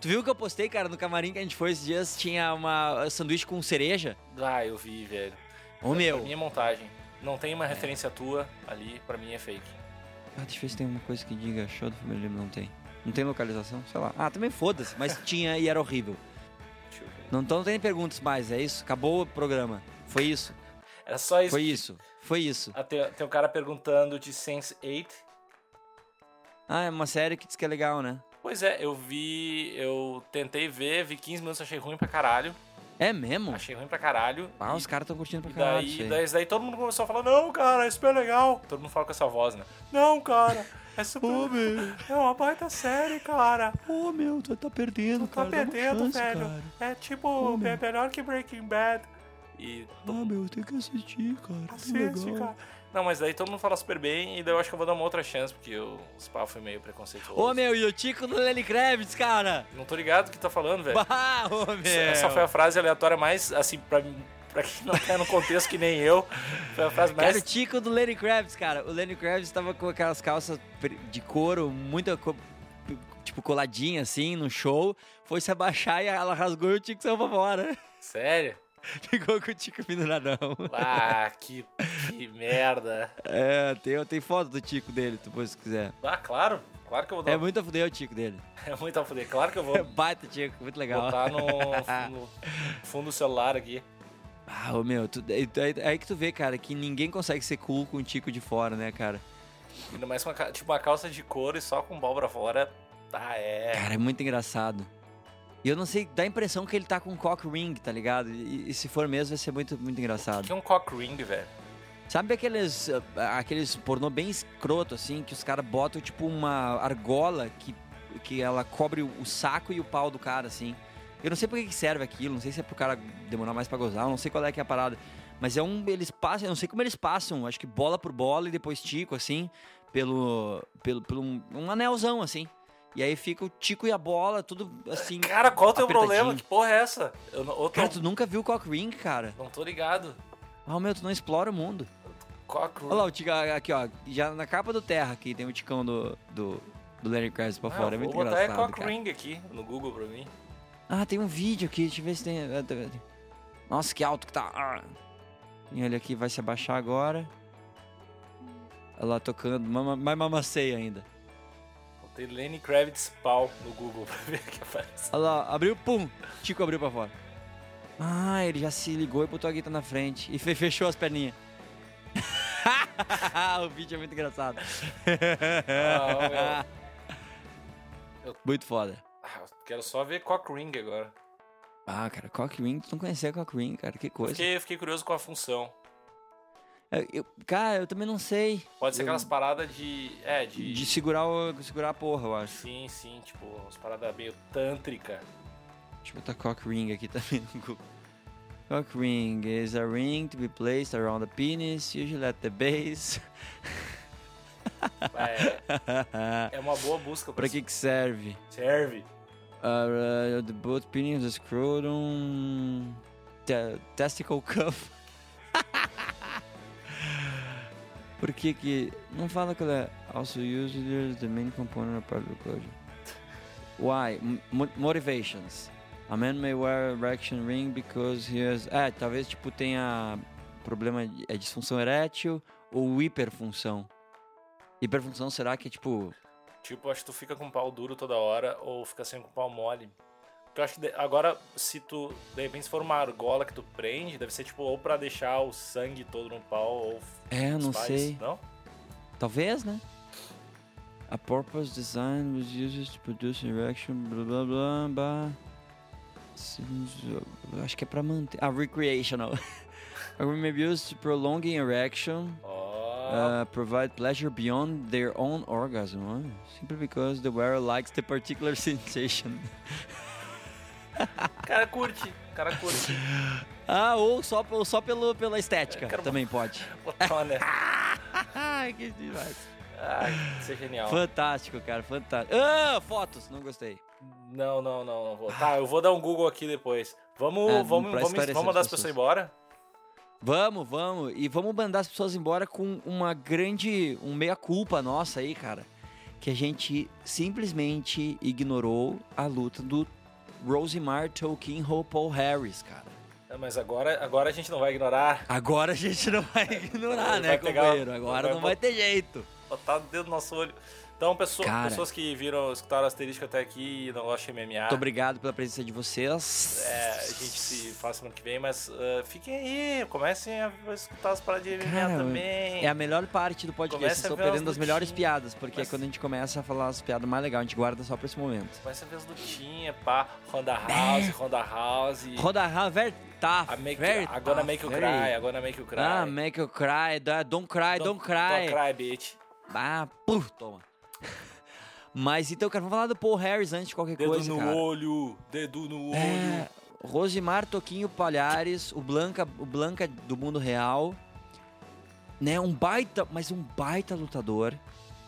Speaker 1: Tu viu que eu postei, cara, no camarim que a gente foi esses dias, tinha uma sanduíche com cereja?
Speaker 2: Ah, eu vi, velho.
Speaker 1: Ô
Speaker 2: Pra
Speaker 1: meu.
Speaker 2: é montagem. Não tem uma referência tua ali, pra mim é fake.
Speaker 1: Ah, deixa eu ver se tem uma coisa que diga show do Family Lima, não tem. Não tem localização? Sei lá. Ah, também foda-se, mas tinha e era horrível. Não, então não tem perguntas mais, é isso? Acabou o programa. Foi isso.
Speaker 2: Era só isso.
Speaker 1: Foi isso. Foi isso.
Speaker 2: Ah, tem, tem um cara perguntando de Sense8.
Speaker 1: Ah, é uma série que diz que é legal, né?
Speaker 2: Pois é, eu vi, eu tentei ver, vi 15 minutos, achei ruim pra caralho.
Speaker 1: É mesmo?
Speaker 2: Achei ruim pra caralho.
Speaker 1: Ah,
Speaker 2: e,
Speaker 1: os caras estão curtindo pra caralho.
Speaker 2: daí, daí, daí todo mundo começou a falar, não, cara, isso é legal. Todo mundo fala com essa voz, né? Não, cara, é super...
Speaker 1: Ô, meu.
Speaker 2: É uma baita série, cara.
Speaker 1: Ô, meu, tu tá perdendo,
Speaker 2: Tu tá
Speaker 1: cara. uma
Speaker 2: perdendo,
Speaker 1: chance,
Speaker 2: velho.
Speaker 1: cara.
Speaker 2: É tipo,
Speaker 1: meu.
Speaker 2: é melhor que Breaking Bad. E
Speaker 1: Ah, meu, tem que assistir, cara.
Speaker 2: Assiste,
Speaker 1: legal.
Speaker 2: cara. Não, mas daí todo mundo fala super bem e daí eu acho que eu vou dar uma outra chance, porque o Spa foi meio preconceituoso.
Speaker 1: Ô, meu, e o Tico do Lenny Kravitz, cara?
Speaker 2: Não tô ligado o que tá falando, velho.
Speaker 1: Bah, ô, meu.
Speaker 2: Essa foi a frase aleatória mais, assim, pra, pra quem não tá no contexto que nem eu, foi a frase
Speaker 1: Cara,
Speaker 2: mais...
Speaker 1: o Tico do Lenny Kravitz, cara. O Lenny Kravitz tava com aquelas calças de couro, muito co- tipo coladinha assim, no show. Foi se abaixar e ela rasgou e o Tico saiu pra fora.
Speaker 2: Sério?
Speaker 1: Ficou com o Tico penduradão.
Speaker 2: Ah, que, que merda.
Speaker 1: É, tem, tem foto do Tico dele, depois se quiser.
Speaker 2: Ah, claro, claro que eu vou dar...
Speaker 1: É muito a fuder o Tico dele.
Speaker 2: É muito a fuder, claro que eu vou
Speaker 1: É baita Tico, muito legal.
Speaker 2: botar no, no fundo do celular aqui.
Speaker 1: Ah, ô, meu, tu, é, é- é aí que tu vê, cara, que ninguém consegue ser cool com o Tico de fora, né, cara?
Speaker 2: Ainda mais com uma, tipo, uma calça de couro e só com pra fora. Ah, é.
Speaker 1: Cara, é muito engraçado. E eu não sei, dá a impressão que ele tá com um cock ring, tá ligado? E, e se for mesmo, vai ser muito, muito engraçado.
Speaker 2: que é um cock ring, velho?
Speaker 1: Sabe aqueles, ah, aqueles pornô bem escroto, assim, que os caras botam, tipo, uma argola que, que ela cobre o saco e o pau do cara, assim. Eu não sei por que serve aquilo, não sei se é pro cara demorar mais pra gozar, não sei qual é que é a parada. Mas é um, eles passam, eu não sei como eles passam, acho que bola por bola e depois tico, assim, pelo, pelo, pelo um, um anelzão, assim. E aí fica o tico e a bola, tudo assim.
Speaker 2: Cara, qual o teu problema? Que porra é essa? Eu
Speaker 1: Cara, tu nunca viu cock ring, cara?
Speaker 2: não tô ligado.
Speaker 1: Ah, meu, tu não explora o mundo.
Speaker 2: Cock ring.
Speaker 1: Olha lá, o Tico, aqui, ó. Já na capa do Terra aqui tem o Ticão do, do, do Larry Kravitz pra
Speaker 2: Ah,
Speaker 1: fora. É
Speaker 2: vou
Speaker 1: muito
Speaker 2: botar é
Speaker 1: engraçado.
Speaker 2: cock
Speaker 1: cara.
Speaker 2: ring aqui no Google pra mim.
Speaker 1: Ah, tem um vídeo aqui. Deixa eu ver se tem. ah, tá- Nossa, que alto que tá. Ah. E ele aqui vai se abaixar agora. Olha lá tocando. Mama- Mais mamacei ainda.
Speaker 2: Botei Lenny Kravitz pau no Google pra ver o que aparece.
Speaker 1: Olha lá, abriu, pum. Tico abriu pra fora. Ah, ele já se ligou e botou a guitarra na frente. E fe- fechou as perninhas. o vídeo é muito engraçado.
Speaker 2: Ah,
Speaker 1: muito foda.
Speaker 2: Ah, eu quero só ver Cock Ring agora.
Speaker 1: Ah, cara, Cock Ring, tu não conhecia Cock Ring, cara, que coisa.
Speaker 2: Fiquei, fiquei curioso com a função.
Speaker 1: Eu- eu- cara, eu também não sei.
Speaker 2: Pode ser
Speaker 1: Eu-
Speaker 2: aquelas paradas de. É, de.
Speaker 1: De segurar, o, segurar a porra, eu acho.
Speaker 2: Sim, sim, tipo, umas paradas meio tântrica.
Speaker 1: Deixa eu botar cock ring aqui também no Google. Cock ring is a ring to be placed around the penis, usually at the base.
Speaker 2: É, é uma boa busca
Speaker 1: pra que que serve?
Speaker 2: Serve.
Speaker 1: Uh, the both penis, the scrotum, te testicle cuff. Por que. Não fala que ela é also used as the main component of part of the closure. Why? Motivations. A man may wear erection ring because he has... É, talvez, tipo, tenha problema de é disfunção erétil ou hiperfunção. Hiperfunção será que é, tipo...
Speaker 2: Tipo, acho que tu fica com pau duro toda hora ou fica sempre com pau mole. Porque eu acho que agora, se tu, de repente, se for uma argola que tu prende, deve ser tipo ou pra deixar o sangue todo no pau ou.
Speaker 1: É, não
Speaker 2: faz,
Speaker 1: sei.
Speaker 2: Não?
Speaker 1: Talvez, né? A purpose design was used to produce erection, blá blá blá, blá. Acho que é pra manter. Ah, recreational. A ring may be used to prolonging erection, uh, provide pleasure beyond their own orgasm. Oh, simply because the wearer likes the particular sensation.
Speaker 2: O cara curte, cara curte.
Speaker 1: Ah, ou só, ou só pelo, pela estética.
Speaker 2: Quero-
Speaker 1: Também pode.
Speaker 2: Botar?
Speaker 1: Ai, que demais.
Speaker 2: Ai, isso é genial.
Speaker 1: Fantástico, cara, fantástico. Ah, fotos, não gostei.
Speaker 2: Não, não, não, não vou. Tá, eu vou dar um Google aqui depois. Vamos,
Speaker 1: É,
Speaker 2: vamos, vamos, vamos mandar
Speaker 1: as
Speaker 2: as pessoas
Speaker 1: pessoas.
Speaker 2: embora?
Speaker 1: Vamos, vamos. E vamos mandar as pessoas embora com uma grande. um meia-culpa nossa aí, cara. Que a gente simplesmente ignorou a luta do Rosemar Tolkien Paul Harris, cara.
Speaker 2: É, Mas agora, agora a gente não vai ignorar.
Speaker 1: Agora a gente não vai ignorar,
Speaker 2: Vai
Speaker 1: né,
Speaker 2: pegar-
Speaker 1: companheiro? Agora
Speaker 2: vai
Speaker 1: não vai ter jeito.
Speaker 2: Botar o dedo no nosso olho. Então, pessoa- pessoas que viram, escutaram a asterisco até aqui e não gostam de MMA.
Speaker 1: Muito obrigado pela presença de vocês.
Speaker 2: É, a gente se fala semana que vem, mas ah, fiquem aí, comecem a escutar as paradas de MMA
Speaker 1: Cara,
Speaker 2: também.
Speaker 1: É a melhor parte do podcast.
Speaker 2: As
Speaker 1: perdendo as melhores piadas, porque
Speaker 2: Mas-
Speaker 1: é quando a gente começa a falar as piadas mais legais, a gente guarda só pra esse momento.
Speaker 2: Começa a ver as lutinhas, pá. Ronda House, Ronda House.
Speaker 1: Roda Haver tá.
Speaker 2: A make,
Speaker 1: very
Speaker 2: agora
Speaker 1: tough,
Speaker 2: make you
Speaker 1: very-
Speaker 2: cry, agora make you cry.
Speaker 1: Ah, make you cry, don't cry, don't, cry.
Speaker 2: Don't cry, bitch.
Speaker 1: Ah, puf, toma. Mas então, cara, vamos falar do Paul Harris antes de qualquer
Speaker 2: Dedo
Speaker 1: coisa,
Speaker 2: no
Speaker 1: cara.
Speaker 2: olho, dedo no olho.
Speaker 1: É, Rosimar Toquinho Palhares, o Blanca, o Blanca do mundo real, né? Um baita, mas um baita lutador.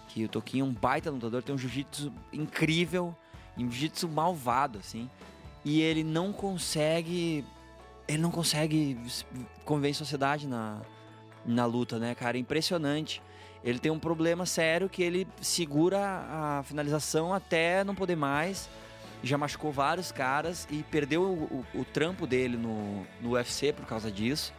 Speaker 1: Que o Toquinho é um baita lutador, tem um jiu-jitsu incrível, um jiu-jitsu malvado, assim. E ele não consegue, ele não consegue conviver em sociedade na, na luta, né, cara? Impressionante. Ele tem um problema sério que ele segura a finalização até não poder mais já machucou vários caras e perdeu o, o- o trampo dele no, no UFC por causa disso.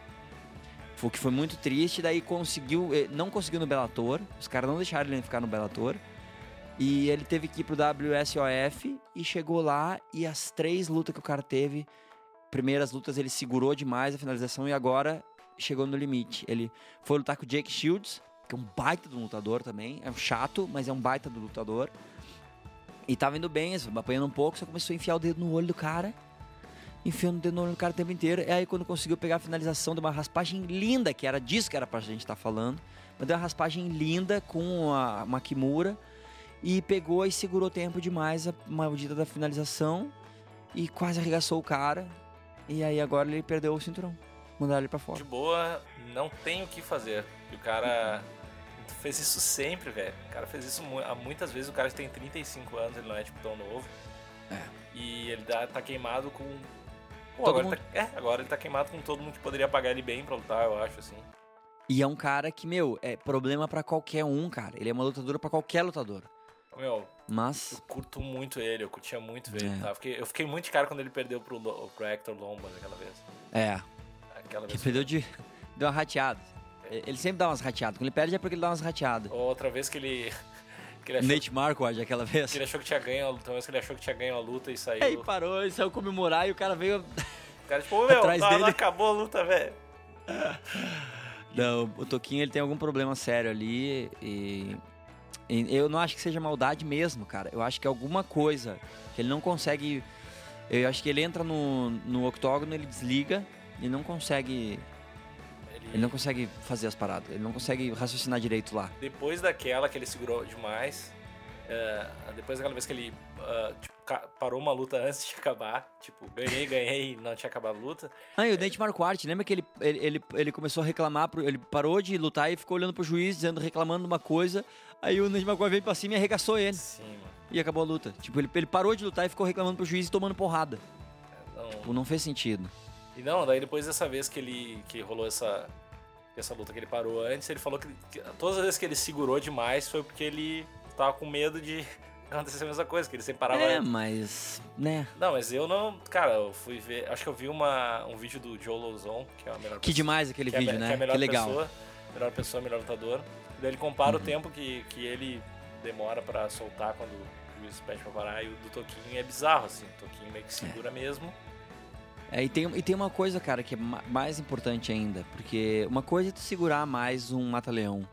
Speaker 1: Foi que foi muito triste. Daí conseguiu, eh, não conseguiu no Bellator. Os caras não deixaram ele ficar no Bellator. E ele teve que ir pro WSOF e chegou lá e as três lutas que o cara teve, primeiras lutas ele segurou demais a finalização e agora chegou no limite. Ele foi lutar com o Jake Shields, que é um baita do lutador também, é um chato, mas é um baita do lutador. E tava indo bem, assim, apanhando um pouco, só começou a enfiar o dedo no olho do cara. Enfiando o dedo no olho do cara o tempo inteiro. E aí, quando conseguiu pegar a finalização de uma raspagem linda, que era disso que era pra gente estar falando. Mas deu uma raspagem linda com a, uma Kimura. E pegou e segurou tempo demais a maldita da finalização. E quase arregaçou o cara. E aí, agora ele perdeu o cinturão. Mandaram ele pra fora.
Speaker 2: De boa, não tem o que fazer. E o cara fez isso sempre, velho. O cara fez isso há muitas vezes. O cara tem 35 anos, ele não é tipo tão novo.
Speaker 1: É.
Speaker 2: E ele dá- tá queimado com. Pô, agora,
Speaker 1: mundo.
Speaker 2: tá, é, agora ele tá queimado com todo mundo que poderia pagar ele bem pra lutar, eu acho, assim.
Speaker 1: E é um cara que, meu, é problema pra qualquer um, cara. Ele é uma lutadora pra qualquer lutador.
Speaker 2: Meu,
Speaker 1: Mas
Speaker 2: eu curto muito ele, eu curtia muito ele,
Speaker 1: É.
Speaker 2: tá? Eu fiquei, eu fiquei muito de cara quando ele perdeu pro, pro Hector Lombard aquela vez.
Speaker 1: É,
Speaker 2: Aquela
Speaker 1: que
Speaker 2: vez.
Speaker 1: perdeu de. Deu uma rateada. Ele sempre dá umas rateadas. Quando ele perde é porque ele dá umas rateadas.
Speaker 2: Outra vez que ele. Que ele, achou,
Speaker 1: Nate Marquardt aquela vez.
Speaker 2: que ele achou que tinha ganho a luta, uma vez que ele achou que tinha ganho a luta e saiu.
Speaker 1: Aí parou, ele saiu comemorar e o cara veio.
Speaker 2: O cara, tipo, meu,
Speaker 1: Atrás
Speaker 2: não,
Speaker 1: dele.
Speaker 2: não acabou a luta, velho.
Speaker 1: Não, o Toquinho ele tem algum problema sério ali e, e eu não acho que seja maldade mesmo, cara. Eu acho que é alguma coisa que ele não consegue. Eu acho que ele entra no, no octógono, ele desliga e não consegue. Ele não consegue fazer as paradas, ele não consegue raciocinar direito lá.
Speaker 2: Depois daquela que ele segurou demais, é, depois daquela vez que ele ah, tipo, parou uma luta antes de acabar, tipo, ganhei, ganhei e não tinha acabado a luta.
Speaker 1: Ah, e o Dente Marquardt, lembra que ele, ele, ele, ele começou a reclamar, pro- ele parou de lutar e ficou olhando pro juiz, dizendo, reclamando uma coisa, aí o Dente Marquardt veio pra cima e arregaçou ele.
Speaker 2: Sim, mano.
Speaker 1: E acabou a luta. Tipo, ele, ele parou de lutar e ficou reclamando pro juiz e tomando porrada.
Speaker 2: Não,
Speaker 1: Tipo, não fez sentido.
Speaker 2: E não, daí depois dessa vez que ele que rolou essa essa luta que ele parou antes, ele falou que, que todas as vezes que ele segurou demais foi porque ele tava com medo de acontecer a mesma coisa, que ele sempre parava.
Speaker 1: É, mas, né?
Speaker 2: Não, mas eu não, cara, eu fui ver, acho que eu vi uma, um vídeo do Joe Lozon, que é a melhor
Speaker 1: Que demais aquele
Speaker 2: que é a me-
Speaker 1: vídeo,
Speaker 2: que é
Speaker 1: né?
Speaker 2: a melhor
Speaker 1: Que legal.
Speaker 2: pessoa, melhor pessoa, melhor lutador. Daí ele compara
Speaker 1: Uhum.
Speaker 2: o tempo que, que ele demora pra soltar quando o juiz pede pra parar e o do Toquinho é bizarro, assim. O Toquinho meio que segura mesmo.
Speaker 1: É, e, tem, e tem uma coisa, cara, que é ma- mais importante ainda. Porque uma coisa é tu segurar mais um mata-leão,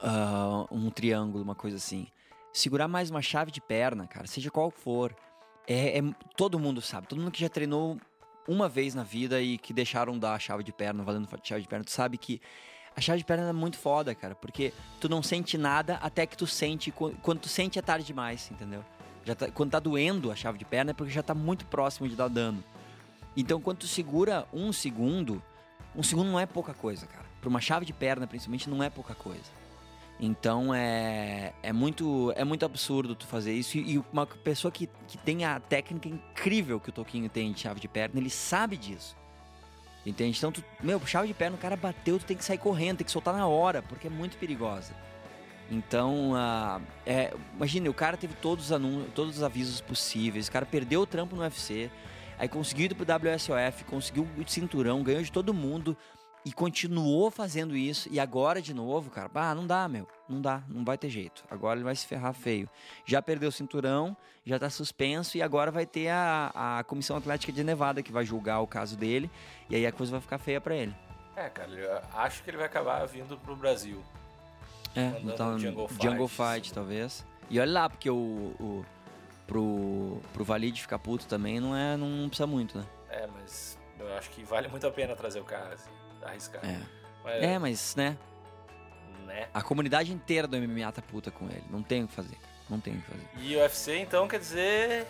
Speaker 1: ah, um triângulo, uma coisa assim. Segurar mais uma chave de perna, cara, seja qual for. É, é- todo mundo sabe. Todo mundo que já treinou uma vez na vida e que deixaram dar a chave de perna, valendo chave de perna, tu sabe que a chave de perna é muito foda, cara. Porque tu não sente nada até que tu sente. Quando tu sente é tarde demais, entendeu? Já tá- quando tá doendo a chave de perna é porque já tá muito próximo de dar dano. Então, quando tu segura um segundo, um segundo não é pouca coisa, cara. Pra uma chave de perna, principalmente, não é pouca coisa. Então, é, é, muito, é muito absurdo tu fazer isso. E, e uma pessoa que, que tem a técnica incrível que o Toquinho tem de chave de perna, ele sabe disso. Entende? Então, tu, meu, chave de perna, o cara bateu, tu tem que sair correndo, tem que soltar na hora, porque é muito perigosa. Então, ah, é, imagine, o cara teve todos os, todos os avisos possíveis, o cara perdeu o trampo no UFC, aí conseguiu ir pro WSOF, conseguiu o cinturão, ganhou de todo mundo e continuou fazendo isso. E agora, de novo, cara, ah, não dá, meu, não dá, não vai ter jeito. Agora ele vai se ferrar feio. Já perdeu o cinturão, já tá suspenso e agora vai ter a, a Comissão Atlética de Nevada que vai julgar o caso dele e aí a coisa vai ficar feia pra ele.
Speaker 2: É, cara, eu acho que ele vai acabar vindo pro Brasil.
Speaker 1: É, então,
Speaker 2: Jungle
Speaker 1: Jungle
Speaker 2: Fight,
Speaker 1: Fight,
Speaker 2: sim.
Speaker 1: talvez. E olha lá, porque o, o pro, pro Valide ficar puto também não é não precisa muito, né?
Speaker 2: É, mas eu acho que vale muito a pena trazer o cara, assim, arriscar.
Speaker 1: É.
Speaker 2: Mas,
Speaker 1: É, mas, né,
Speaker 2: né?
Speaker 1: a comunidade inteira do MMA tá puta com ele. Não tem o que fazer. Não tem o que fazer.
Speaker 2: E o UFC, então, quer dizer...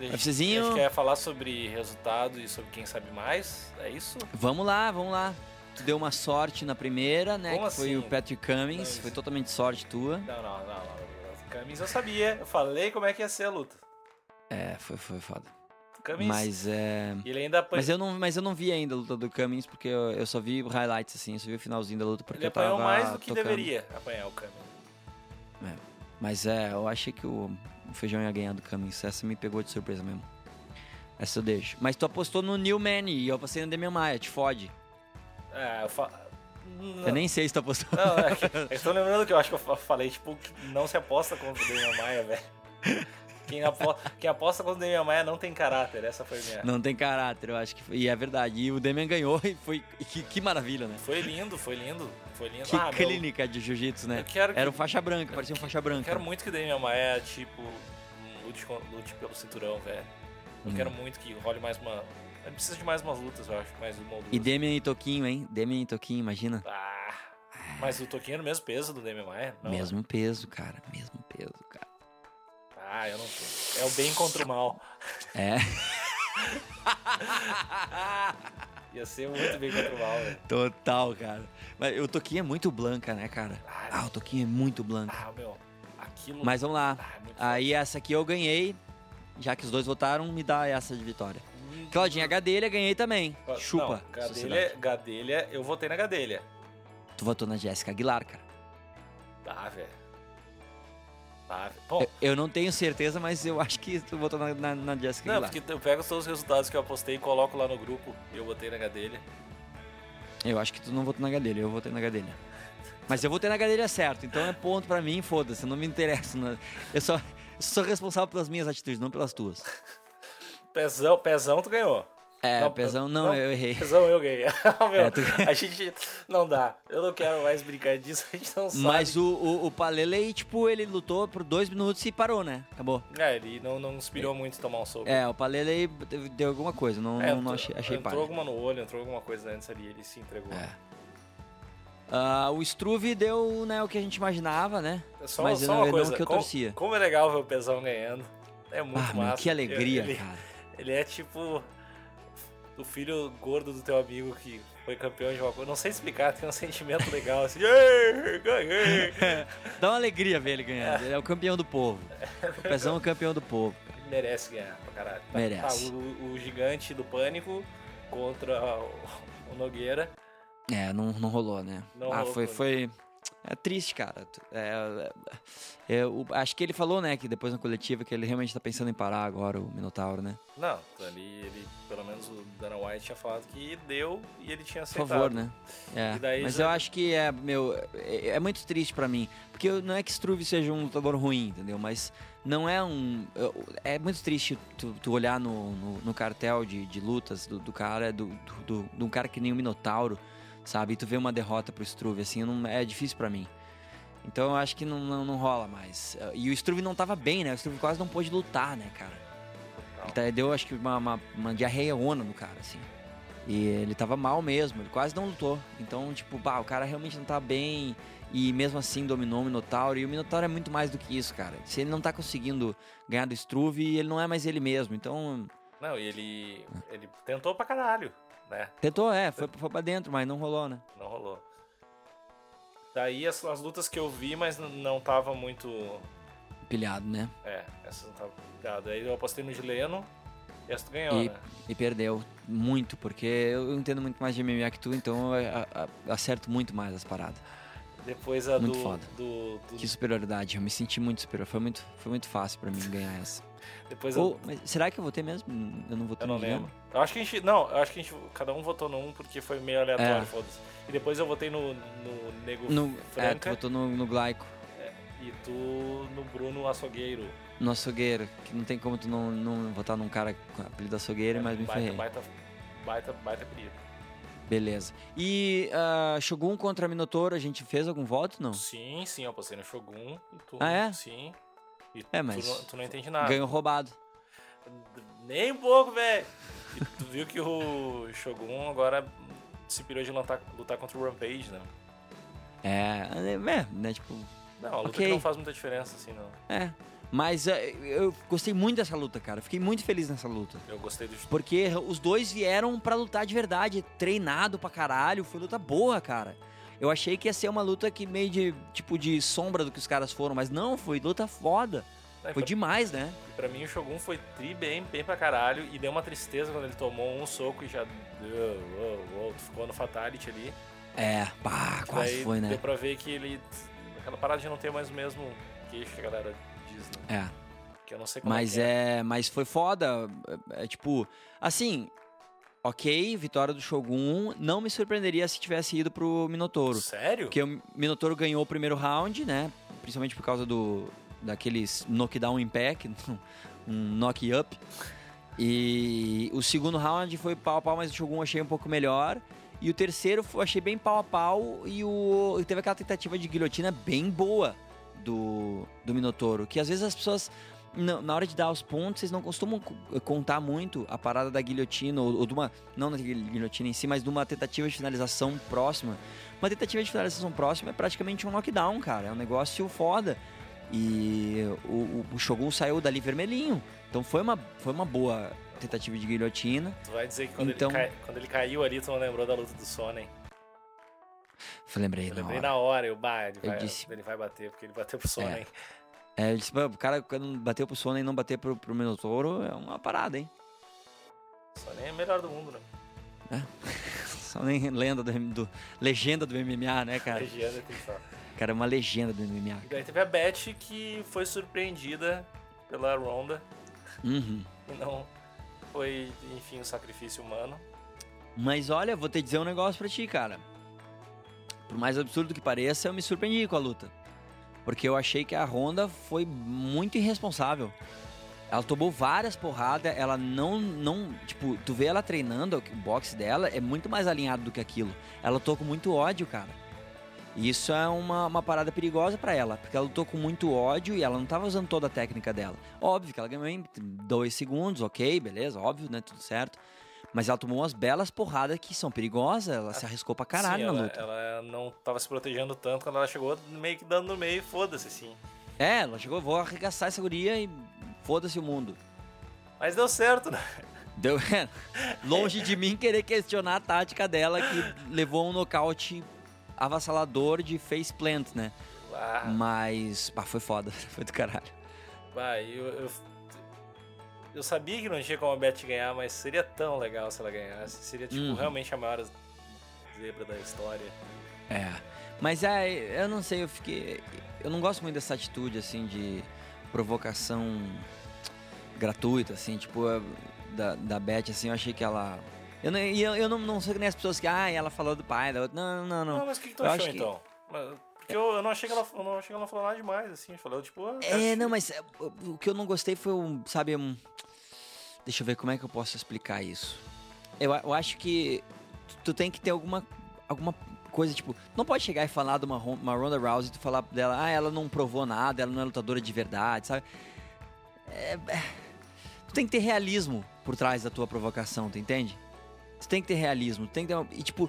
Speaker 2: A gente-. A gente quer falar sobre resultado e sobre quem sabe mais, é isso?
Speaker 1: Vamos lá, vamos lá. Tu deu uma sorte na primeira, né?
Speaker 2: Como
Speaker 1: que foi
Speaker 2: assim?
Speaker 1: o Patrick Cummings.
Speaker 2: Mas-
Speaker 1: Foi totalmente sorte tua.
Speaker 2: Não, não, não, Cummings eu sabia, eu falei como é que ia ser a luta.
Speaker 1: É, foi, foi foda. Mas é.
Speaker 2: ele ainda apanhou,
Speaker 1: Mas eu, não, mas eu não vi ainda a luta do Cummings, porque eu, eu só vi highlights, assim, eu só vi o finalzinho da luta, porque
Speaker 2: ele
Speaker 1: eu tava
Speaker 2: apanhou mais do que
Speaker 1: tocando.
Speaker 2: deveria apanhar o Cummings.
Speaker 1: Mas é, eu achei que o, o Feijão ia ganhar do Cummings. Essa me pegou de surpresa mesmo. Essa eu deixo. Mas tu apostou no New Manny e eu apostei no Demian Maia, te fode.
Speaker 2: É, eu fa...
Speaker 1: Eu nem sei se tu apostou.
Speaker 2: Não, é que, eu tô lembrando que eu acho que eu fa- falei, tipo, que não se aposta contra o Demian Maia, velho. Quem, apo... Quem aposta contra o Demian Maia não tem caráter, essa foi minha.
Speaker 1: Não tem caráter, eu acho que foi. E é verdade. E o Demian ganhou e foi. e Que, que maravilha, né?
Speaker 2: Foi lindo, foi lindo, foi lindo.
Speaker 1: Que
Speaker 2: Ah, meu,
Speaker 1: clínica de jiu-jitsu, né?
Speaker 2: Eu que-
Speaker 1: Era o faixa branca, parecia um faixa
Speaker 2: Eu
Speaker 1: branca.
Speaker 2: quero muito que o Demian Maia, tipo, lute, lute pelo cinturão, velho. Eu
Speaker 1: Hum.
Speaker 2: quero muito que role mais uma... Eu preciso de mais umas lutas, eu acho, mais uma ou duas.
Speaker 1: E Demian e Toquinho, hein? Demian e Toquinho, imagina.
Speaker 2: Ah, mas o Toquinho é no mesmo peso do Demian Maia? Não,
Speaker 1: mesmo peso, cara. Mesmo peso, cara.
Speaker 2: Ah, eu não tô. É o bem contra o mal.
Speaker 1: É.
Speaker 2: Ia ser muito bem contra o mal, velho.
Speaker 1: Total, cara. Mas o Toquinho é muito blanca, né, cara? Ah, o Toquinho é muito blanca.
Speaker 2: Ah, meu, aquilo...
Speaker 1: Mas vamos lá.
Speaker 2: Ah, é
Speaker 1: Aí essa aqui eu ganhei. Já que os dois votaram, me dá essa de vitória. Claudinha Gadelha, ganhei também.
Speaker 2: Não,
Speaker 1: Chupa.
Speaker 2: Gadelha. Gadelha, eu votei na Gadelha.
Speaker 1: Tu votou na Jéssica Aguilar, cara.
Speaker 2: Tá, velho. Tá, velho. Bom,
Speaker 1: Eu, eu não tenho certeza, mas eu acho que tu votou na, na, na Jéssica
Speaker 2: não,
Speaker 1: Aguilar.
Speaker 2: porque eu pego todos os resultados que eu apostei e coloco lá no grupo. E eu botei na Gadelha.
Speaker 1: Eu acho que tu não votou na Gadelha, eu votei na Gadelha. Mas eu votei na Gadelha certo, então é ponto pra mim, foda-se, não me interessa. não- Eu só eu sou responsável pelas minhas atitudes, não pelas tuas.
Speaker 2: Pezão, pezão tu ganhou.
Speaker 1: É,
Speaker 2: Não,
Speaker 1: pesão não,
Speaker 2: não.
Speaker 1: eu errei.
Speaker 2: Pesão eu ganhei. Meu,
Speaker 1: É, tu-
Speaker 2: A gente. Não dá. Eu não quero mais brincar disso, a gente não sabe.
Speaker 1: Mas o, o, o Palele, tipo, ele lutou por dois minutos e parou, né? Acabou.
Speaker 2: É, ele não, não inspirou muito tomar um soco.
Speaker 1: É, o Palele deu- alguma coisa, não,
Speaker 2: É,
Speaker 1: não, achei, achei
Speaker 2: Entrou alguma no olho, entrou alguma coisa antes ali, ele se entregou.
Speaker 1: É. Ah, o Struve deu né, o que a gente imaginava, né?
Speaker 2: Só,
Speaker 1: Mas
Speaker 2: só
Speaker 1: não-
Speaker 2: uma
Speaker 1: não
Speaker 2: coisa,
Speaker 1: que eu
Speaker 2: como,
Speaker 1: torcia.
Speaker 2: como é legal ver o Pesão ganhando. É muito
Speaker 1: ah, meu,
Speaker 2: massa.
Speaker 1: que alegria,
Speaker 2: ele,
Speaker 1: cara.
Speaker 2: Ele é tipo o filho gordo do teu amigo que foi campeão de uma coisa. Não sei explicar, tem um sentimento legal assim. "Ê, ganhei!
Speaker 1: Dá uma alegria ver ele ganhando. Ele é o campeão do povo. O Pezão é o campeão do povo.
Speaker 2: Ele merece ganhar pra caralho. Tá-
Speaker 1: Merece.
Speaker 2: Tá, o, o gigante do pânico contra o, o Nogueira.
Speaker 1: É, não, não rolou, né?
Speaker 2: Não
Speaker 1: ah,
Speaker 2: rolou
Speaker 1: foi, foi. É triste, cara. É, é, é, o- acho que ele falou, né, que depois na coletiva que ele realmente tá pensando em parar agora, o Minotauro, né?
Speaker 2: Não, ali ele, pelo menos o Dana White tinha falado que deu e ele tinha
Speaker 1: Por
Speaker 2: aceitado.
Speaker 1: favor, né? É. Mas
Speaker 2: já-
Speaker 1: eu acho que é, meu, é, é muito triste pra mim. Porque eu- não é que Struve seja um lutador ruim, entendeu? Mas não é um. eu- É muito triste tu, tu olhar no, no, no cartel de, de lutas do, do cara, do, do, do- de um cara que nem o Minotauro, sabe? E tu vê uma derrota pro Struve, assim, não, é difícil pra mim. Então eu acho que não, não, não rola mais. E o Struve não tava bem, né? O Struve quase não pôde lutar, né, cara? Ele tá- deu, acho que, uma, uma, uma diarreia ona no cara, assim. E ele tava mal mesmo, ele quase não lutou. Então, tipo, bah, o cara realmente não tá bem. E mesmo assim dominou o Minotauro. E o Minotauro é muito mais do que isso, cara. Se ele não tá conseguindo ganhar do Struve, ele não é mais ele mesmo. Então,
Speaker 2: Não, e ele, ele tentou pra caralho, né?
Speaker 1: tentou, é, foi, foi pra dentro, mas não rolou, né?
Speaker 2: Não rolou. Daí as, as lutas que eu vi, mas não tava muito.
Speaker 1: Pilhado, né?
Speaker 2: É, essas não tava. Ah, daí eu apostei no Gileno e essa tu ganhou,
Speaker 1: E,
Speaker 2: né?
Speaker 1: e perdeu muito, porque eu entendo muito mais de MMA que tu, então eu a- acerto muito mais as paradas.
Speaker 2: Depois a
Speaker 1: muito
Speaker 2: do,
Speaker 1: foda.
Speaker 2: do, do-
Speaker 1: Que superioridade, eu me senti muito superior. Foi muito, foi muito fácil pra mim ganhar essa.
Speaker 2: Depois
Speaker 1: Ou, será que eu votei mesmo? Eu não votei
Speaker 2: Eu não
Speaker 1: no
Speaker 2: lembro. Eu acho que a gente. Não, eu acho que a gente. Cada um votou num porque foi meio aleatório,
Speaker 1: É.
Speaker 2: foda-se. E depois eu votei no, no Nego
Speaker 1: No, é, tu
Speaker 2: Franca
Speaker 1: votou no, no Glaico,
Speaker 2: e tu no Bruno Açougueiro.
Speaker 1: no açougueiro, que não tem como tu não, não votar num cara com apelido açougueiro, mas me
Speaker 2: baita,
Speaker 1: ferrei.
Speaker 2: baita, baita, baita apelido.
Speaker 1: Beleza. E ah, Shogun contra Minotauro, a gente fez algum voto, não?
Speaker 2: Sim, sim, eu apostei no Shogun e tu.
Speaker 1: Ah, é?
Speaker 2: Sim. E
Speaker 1: É,
Speaker 2: tu
Speaker 1: mas
Speaker 2: não- tu não entende nada.
Speaker 1: Ganhou roubado.
Speaker 2: Nem um pouco, velho. E tu viu que o Shogun agora se pirou de lutar, lutar contra o Rampage, né?
Speaker 1: É, é, né, tipo,
Speaker 2: Não, a luta
Speaker 1: Ok.
Speaker 2: que não faz muita diferença, assim, não.
Speaker 1: é. Mas ah, eu gostei muito dessa luta, cara. Fiquei muito feliz nessa luta.
Speaker 2: Eu gostei do
Speaker 1: Porque os dois vieram pra lutar de verdade, treinado pra caralho, foi luta boa, cara. Eu achei que ia ser uma luta que meio de, tipo, de sombra do que os caras foram, mas não, foi luta foda.
Speaker 2: Né,
Speaker 1: Foi
Speaker 2: pra-
Speaker 1: demais, né?
Speaker 2: Pra mim o Shogun foi tri bem, bem pra caralho e deu uma tristeza quando ele tomou um soco e já deu, uou, ficou no Fatality ali.
Speaker 1: É, pá, quase foi, né?
Speaker 2: Deu pra ver que ele. Aquela parada de não ter mais o mesmo queixo que a galera diz, né?
Speaker 1: É.
Speaker 2: Que eu não sei como
Speaker 1: Mas
Speaker 2: é. que é.
Speaker 1: é, mas foi foda. É, é, tipo, assim, ok, vitória do Shogun. Não me surpreenderia se tivesse ido pro Minotouro.
Speaker 2: Sério?
Speaker 1: Porque o Minotouro ganhou o primeiro round, né? Principalmente por causa do daqueles knockdown impact, um knock up. E o segundo round foi pau a pau, mas o Shogun eu achei um pouco melhor. E o terceiro eu achei bem pau a pau e o e teve aquela tentativa de guilhotina bem boa do, do Minotouro, que às vezes as pessoas na na hora de dar os pontos, vocês não costumam co- contar muito a parada da guilhotina, ou, ou de uma. Não da guil- guilhotina em si, mas de uma tentativa de finalização próxima. Uma tentativa de finalização próxima é praticamente um knockdown, cara. É um negócio foda. E o, o- o Shogun saiu dali vermelhinho. Então foi uma, foi uma boa tentativa de guilhotina.
Speaker 2: Tu vai dizer que quando,
Speaker 1: Então-
Speaker 2: ele cai- quando ele caiu ali, tu não lembrou da luta do Sonnen.
Speaker 1: Lembrei,
Speaker 2: Eu lembrei na hora, eu, bah, ele
Speaker 1: Eu
Speaker 2: vai,
Speaker 1: disse-
Speaker 2: ele vai bater, porque ele bateu pro Sonnen.
Speaker 1: É, eu disse, "Pô, o cara quando bateu pro Sona e não bater pro, pro Minotauro é uma parada, hein?
Speaker 2: Sonnen é o melhor do mundo, né?
Speaker 1: Só nem lenda do, do- legenda do MMA, né, cara?
Speaker 2: Regiane tem.
Speaker 1: O cara é uma legenda do MMA.
Speaker 2: E daí teve a Beth que foi surpreendida pela Ronda
Speaker 1: Uhum.
Speaker 2: e não foi, enfim, um sacrifício humano.
Speaker 1: Mas olha, vou te dizer um negócio pra ti, cara. Por mais absurdo que pareça, eu me surpreendi com a luta. Porque eu achei que a Honda foi muito irresponsável. Ela tomou várias porradas, ela não, não. Tipo, tu vê ela treinando, o boxe dela é muito mais alinhado do que aquilo. Ela lutou com muito ódio, cara. E isso é uma, uma parada perigosa para ela, porque ela lutou com muito ódio e ela não tava usando toda a técnica dela. Óbvio que ela ganhou em dois segundos, ok, beleza, óbvio, né? Tudo certo. Mas ela tomou umas belas porradas que são perigosas, ela se arriscou pra caralho
Speaker 2: Sim,
Speaker 1: na
Speaker 2: ela,
Speaker 1: luta.
Speaker 2: ela não tava se protegendo tanto quando ela chegou, meio que dando no meio, foda-se, assim.
Speaker 1: É, ela chegou, vou arregaçar essa guria e foda-se o mundo.
Speaker 2: Mas deu certo, né?
Speaker 1: Deu, longe de mim querer questionar a tática dela que levou um nocaute avassalador de face plant, né?
Speaker 2: Ah,
Speaker 1: Mas, pá, foi foda, foi do caralho.
Speaker 2: vai, eu, eu, eu sabia que não tinha como a Beth ganhar, mas seria tão legal se ela ganhasse. Seria, tipo,
Speaker 1: Uhum.
Speaker 2: realmente a maior zebra da história.
Speaker 1: É. Mas é, eu não sei, eu fiquei. Eu não gosto muito dessa atitude, assim, de provocação gratuita, assim, tipo, a- da, da Beth, assim, eu achei que ela. Eu não, eu, eu não, não sou que nem as pessoas que, ah, ela falou do pai, da outra. Não, não, não.
Speaker 2: Não, mas o que, que tu
Speaker 1: Eu
Speaker 2: achou,
Speaker 1: acho que-
Speaker 2: então? Mas- Porque eu, eu não achei que ela, eu não achei que ela falou nada demais, assim. Falou, tipo... ah,
Speaker 1: É, não, mas é, o que eu não gostei foi um, sabe, um... Deixa eu ver como é que eu posso explicar isso. Eu, eu acho que tu, tem que ter alguma, alguma coisa, tipo... Não pode chegar e falar de uma, uma Ronda Rousey e tu falar dela, ah, ela não provou nada, ela não é lutadora de verdade, sabe? É, é, tu tem que ter realismo por trás da tua provocação, tu entende? Tu tem que ter realismo, tu tem que ter... uma- E, tipo,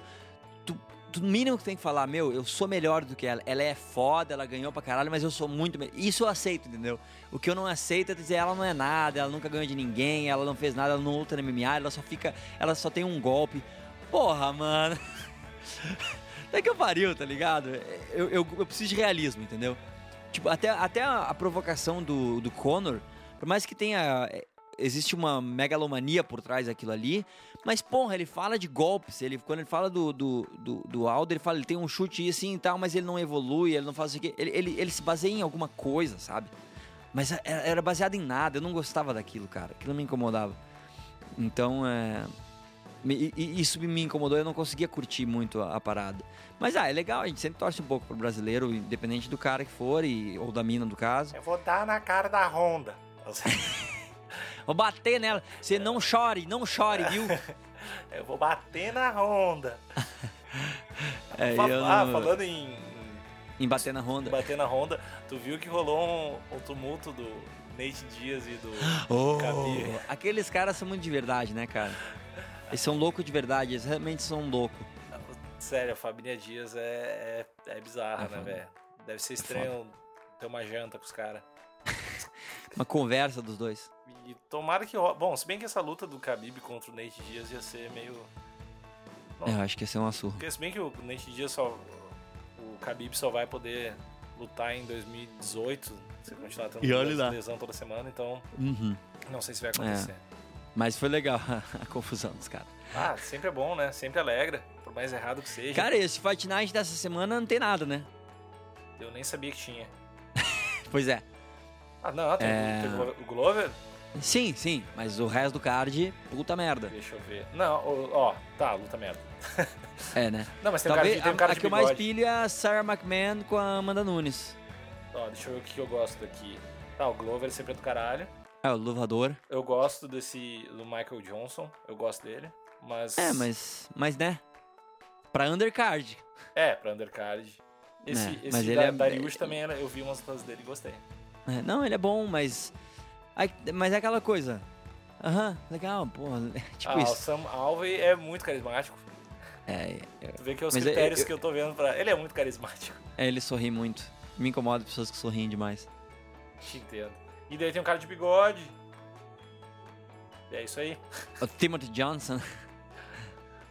Speaker 1: no mínimo que tem que falar, meu, eu sou melhor do que ela. Ela é foda, ela ganhou pra caralho, mas eu sou muito melhor. Isso eu aceito, entendeu? O que eu não aceito é dizer, ela não é nada, ela nunca ganhou de ninguém, ela não fez nada, ela não luta no MMA, ela só fica... Ela só tem um golpe. Porra, mano... Até que eu pariu, tá ligado? Eu, eu, eu preciso de realismo, entendeu? Tipo, até, até a, a provocação do, do Conor, por mais que tenha. é, Existe uma megalomania por trás daquilo ali, mas, porra, ele fala de golpes. Ele, quando ele fala do, do, do, do Aldo, ele fala, ele tem um chute assim e tal, mas ele não evolui, ele não faz isso aqui. Ele, ele, ele se baseia em alguma coisa, sabe? Mas era, era baseado em nada, eu não gostava daquilo, cara. Aquilo me incomodava. Então, é. isso me incomodou, eu não conseguia curtir muito a, a parada. Mas, ah, é legal, a gente sempre torce um pouco pro brasileiro, independente do cara que for, e, ou da mina do caso.
Speaker 2: Eu vou dar na cara da Honda.
Speaker 1: Vou bater nela. Você não chore, não chore, viu?
Speaker 2: Eu vou bater na Honda.
Speaker 1: É,
Speaker 2: ah,
Speaker 1: não-
Speaker 2: falando em,
Speaker 1: Em bater na
Speaker 2: em
Speaker 1: Honda.
Speaker 2: bater na Honda, tu viu que rolou um, um tumulto do Nate Diaz e do
Speaker 1: Oh, aqueles caras são muito de verdade, né, cara? Eles são loucos de verdade, eles realmente são loucos.
Speaker 2: Sério, a família Dias é, é, é bizarra,
Speaker 1: É
Speaker 2: né, velho? Deve ser estranho ter uma janta com os caras.
Speaker 1: Uma conversa dos dois.
Speaker 2: E tomara que. Bom, se bem que essa luta do Khabib contra o Nate Diaz ia ser meio. Não.
Speaker 1: É, eu acho que ia ser uma surra.
Speaker 2: Porque se bem que o Nate Diaz só. O Khabib só vai poder lutar em 2018. Se continuar tendo
Speaker 1: E olha lá.
Speaker 2: lesão toda semana, então
Speaker 1: Uhum.
Speaker 2: não sei se vai acontecer.
Speaker 1: Mas foi legal a confusão dos caras.
Speaker 2: Ah, sempre é bom, né? Sempre alegra, por mais errado que seja.
Speaker 1: Cara, esse Fight Night dessa semana não tem nada, né?
Speaker 2: Eu nem sabia que tinha.
Speaker 1: Pois é.
Speaker 2: Ah, não, tem,
Speaker 1: É.
Speaker 2: tem o Glover?
Speaker 1: Sim, sim, mas o resto do card, puta merda.
Speaker 2: Deixa eu ver. Não, ó, tá, luta merda.
Speaker 1: É, né?
Speaker 2: Não, mas tem um cara,
Speaker 1: Talvez
Speaker 2: de, tem um cara
Speaker 1: a que eu mais pilho é a Sarah McMahon com a Amanda Nunes.
Speaker 2: Ó, deixa eu ver o que eu gosto daqui. Tá, o Glover sempre é do caralho.
Speaker 1: É, o luvador.
Speaker 2: Eu gosto desse. do Michael Johnson. Eu gosto dele. Mas.
Speaker 1: É, mas, mas né? Pra undercard.
Speaker 2: É, pra undercard. Esse,
Speaker 1: É,
Speaker 2: esse
Speaker 1: mas ele
Speaker 2: da,
Speaker 1: é-
Speaker 2: Dariush também era, eu vi umas lutas dele e gostei.
Speaker 1: É, não, ele é bom, mas. Ai, Mas é aquela coisa. Aham, legal, porra. Tipo
Speaker 2: ah, o
Speaker 1: isso.
Speaker 2: Sam Alvey é muito carismático.
Speaker 1: É, é,
Speaker 2: Tu vê que é os
Speaker 1: Mas é-
Speaker 2: critérios
Speaker 1: eu-
Speaker 2: que eu tô vendo pra. Ele é muito carismático.
Speaker 1: é, ele sorri muito. Me incomoda pessoas que sorriem demais.
Speaker 2: Te entendo. E daí tem um cara de bigode. E é isso aí.
Speaker 1: O Timothy Johnson.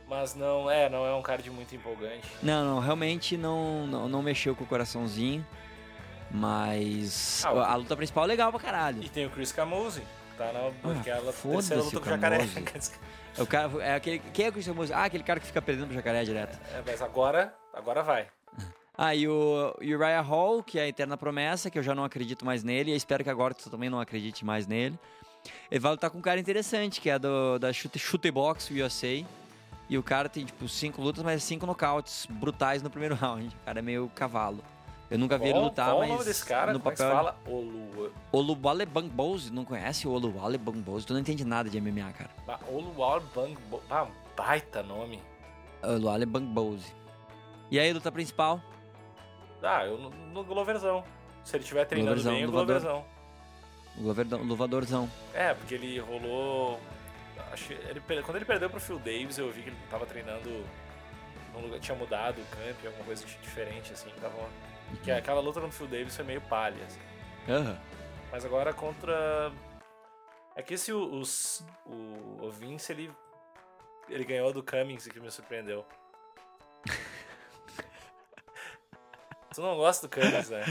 Speaker 2: Mas não é, não é um cara de muito empolgante.
Speaker 1: Não, não, realmente não, não, não mexeu com o coraçãozinho. Mas
Speaker 2: Ah,
Speaker 1: a, luta principal é legal pra caralho.
Speaker 2: E tem o Chris Camuzzi, que tá na
Speaker 1: Ah, foda-se
Speaker 2: terceira luta com o jacaré.
Speaker 1: Camuzzi. É o cara, é aquele, quem é o Christian Moose? Ah, aquele cara que fica perdendo pro jacaré direto.
Speaker 2: É, mas agora, agora vai.
Speaker 1: Ah, e o Uriah Hall, que é a eterna promessa, que eu já não acredito mais nele, e espero que agora tu também não acredite mais nele. Ele vai lutar com um cara interessante, que é do, da Chute, Chute Box USA. E o cara tem, tipo, cinco lutas, mas cinco nocautes brutais no primeiro round. O cara é meio cavalo. Eu nunca vi ele
Speaker 2: Qual-
Speaker 1: lutar,
Speaker 2: qual
Speaker 1: mas
Speaker 2: o nome desse cara?
Speaker 1: no
Speaker 2: Como é que
Speaker 1: papel...
Speaker 2: fala? Olu...
Speaker 1: Oluwale Bangbose, não conhece o Oluwale Bangbose? Tu não entende nada de MMA, cara.
Speaker 2: Ba- Oluwal Bang... Ah, baita nome.
Speaker 1: Oluwale Bangbose. E aí, luta principal?
Speaker 2: Ah, eu no, no Gloverzão. Se ele estiver treinando
Speaker 1: Gloverzão,
Speaker 2: bem, o. Gloverzão.
Speaker 1: O goverdão- luvadorzão.
Speaker 2: É, porque ele rolou. Acho ele, quando ele perdeu pro Phil Davis, eu vi que ele tava treinando. Num lugar, tinha mudado o camp, alguma coisa di- diferente, assim. Tava, que aquela luta contra o Phil Davis foi meio palha, assim.
Speaker 1: Aham.
Speaker 2: Mas agora contra. É que esse o, os, o, o Vince, ele. Ele ganhou do Cummings, que me surpreendeu. tu não gosta do Cummings, né?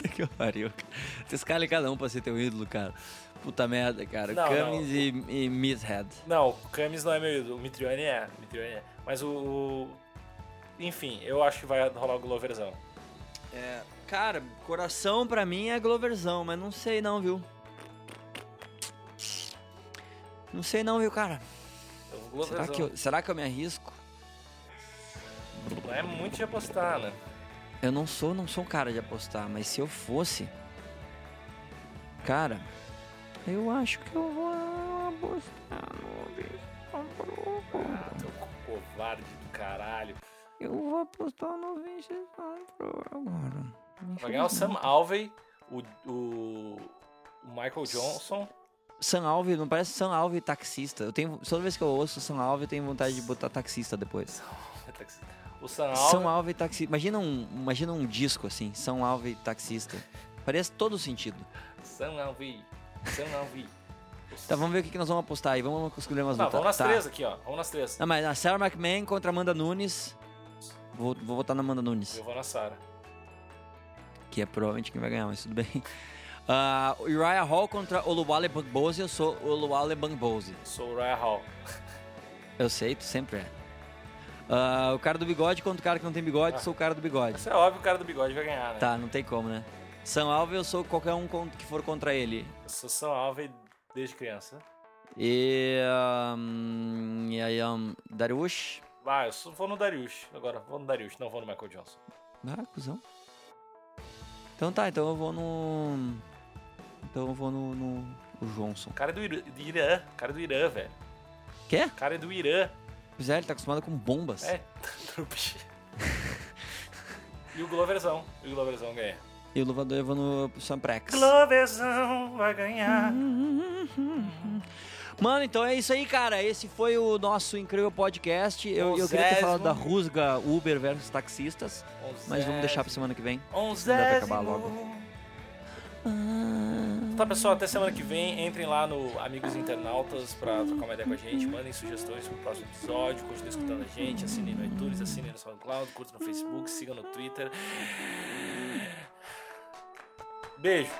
Speaker 1: Que pariu, cara. Você escala cada um pra ser teu ídolo, cara. Puta merda, cara.
Speaker 2: Não,
Speaker 1: Cummins e, e Meathead.
Speaker 2: Não, o Cummings não é meu ídolo, o Mitrione é. Mitrione é. Mas o, o- Enfim, eu acho que vai rolar o Gloverzão.
Speaker 1: É, cara, coração pra mim é Gloverzão, mas não sei não, viu? Não sei não, viu, cara? Será que, eu, será que eu me arrisco?
Speaker 2: Não é muito de apostar, né?
Speaker 1: Eu não sou, não sou um cara de apostar, mas se eu fosse, cara, eu acho que eu vou apostar no.
Speaker 2: Ah, teu covarde do caralho.
Speaker 1: Eu vou apostar no Vincent Pro agora.
Speaker 2: Vai ganhar o Sam Alvey, o, o, o Michael Johnson.
Speaker 1: Sam Alve, não parece Sam Alve taxista. Eu tenho, toda vez que eu ouço Sam Alve, eu tenho vontade de botar taxista depois.
Speaker 2: O Sam
Speaker 1: São
Speaker 2: Alvey.
Speaker 1: Alve taxista. Imagina um, imagina um disco assim, São Alve taxista. Parece todo sentido.
Speaker 2: Sam Alvey. Sam Alvey.
Speaker 1: Tá, vamos ver o que, que nós vamos apostar aí. Vamos escolher umas
Speaker 2: Não,
Speaker 1: lutas.
Speaker 2: vamos nas
Speaker 1: tá.
Speaker 2: três aqui, ó. Vamos nas três.
Speaker 1: Não, mas a Sarah McMahon contra Amanda Nunes. Vou, vou votar na Amanda Nunes,
Speaker 2: Eu vou na Sarah.
Speaker 1: que é provavelmente quem vai ganhar, mas tudo bem. Ah, Uriah Hall contra Oluwale Bangbose. Eu sou Oluwale Bangbose.
Speaker 2: Sou o Raya Hall.
Speaker 1: Eu sei, tu sempre é. Ah, o cara do bigode contra o cara que não tem bigode,
Speaker 2: Ah.
Speaker 1: sou o cara do bigode.
Speaker 2: Isso é óbvio, o cara do bigode vai ganhar, né?
Speaker 1: Tá, não tem como, né? São Alve, eu sou qualquer um que for contra ele.
Speaker 2: Eu sou Sam Alvey desde criança.
Speaker 1: E. Um, e aí, um, Dariush.
Speaker 2: Ah, eu só vou no Darius. Agora, vou no Darius, não vou no Michael Johnson.
Speaker 1: Ah, cuzão. Então tá, então eu vou no. Então eu vou no. no o Johnson.
Speaker 2: Cara é do Irã, Irã. Cara é do Irã, velho.
Speaker 1: Quê?
Speaker 2: Cara é do Irã.
Speaker 1: Pois é, ele tá acostumado com bombas.
Speaker 2: É, e o Gloverzão. E o Gloverzão ganha.
Speaker 1: E o Luvador eu vou no Samprex.
Speaker 2: Gloverzão vai ganhar.
Speaker 1: Mano, então é isso aí, cara. Esse foi o nosso incrível podcast. Eu, eu queria ter falado da rusga Uber versus taxistas, mas vamos deixar pra semana que vem.
Speaker 2: Onze.
Speaker 1: Deve acabar logo.
Speaker 2: Tá, pessoal, até semana que vem. Entrem lá no Amigos Internautas pra trocar uma ideia com a gente. Mandem sugestões pro próximo episódio. Continuem escutando a gente. Assinem no iTunes, assinem no SoundCloud, curtam no Facebook, sigam no Twitter. Beijo.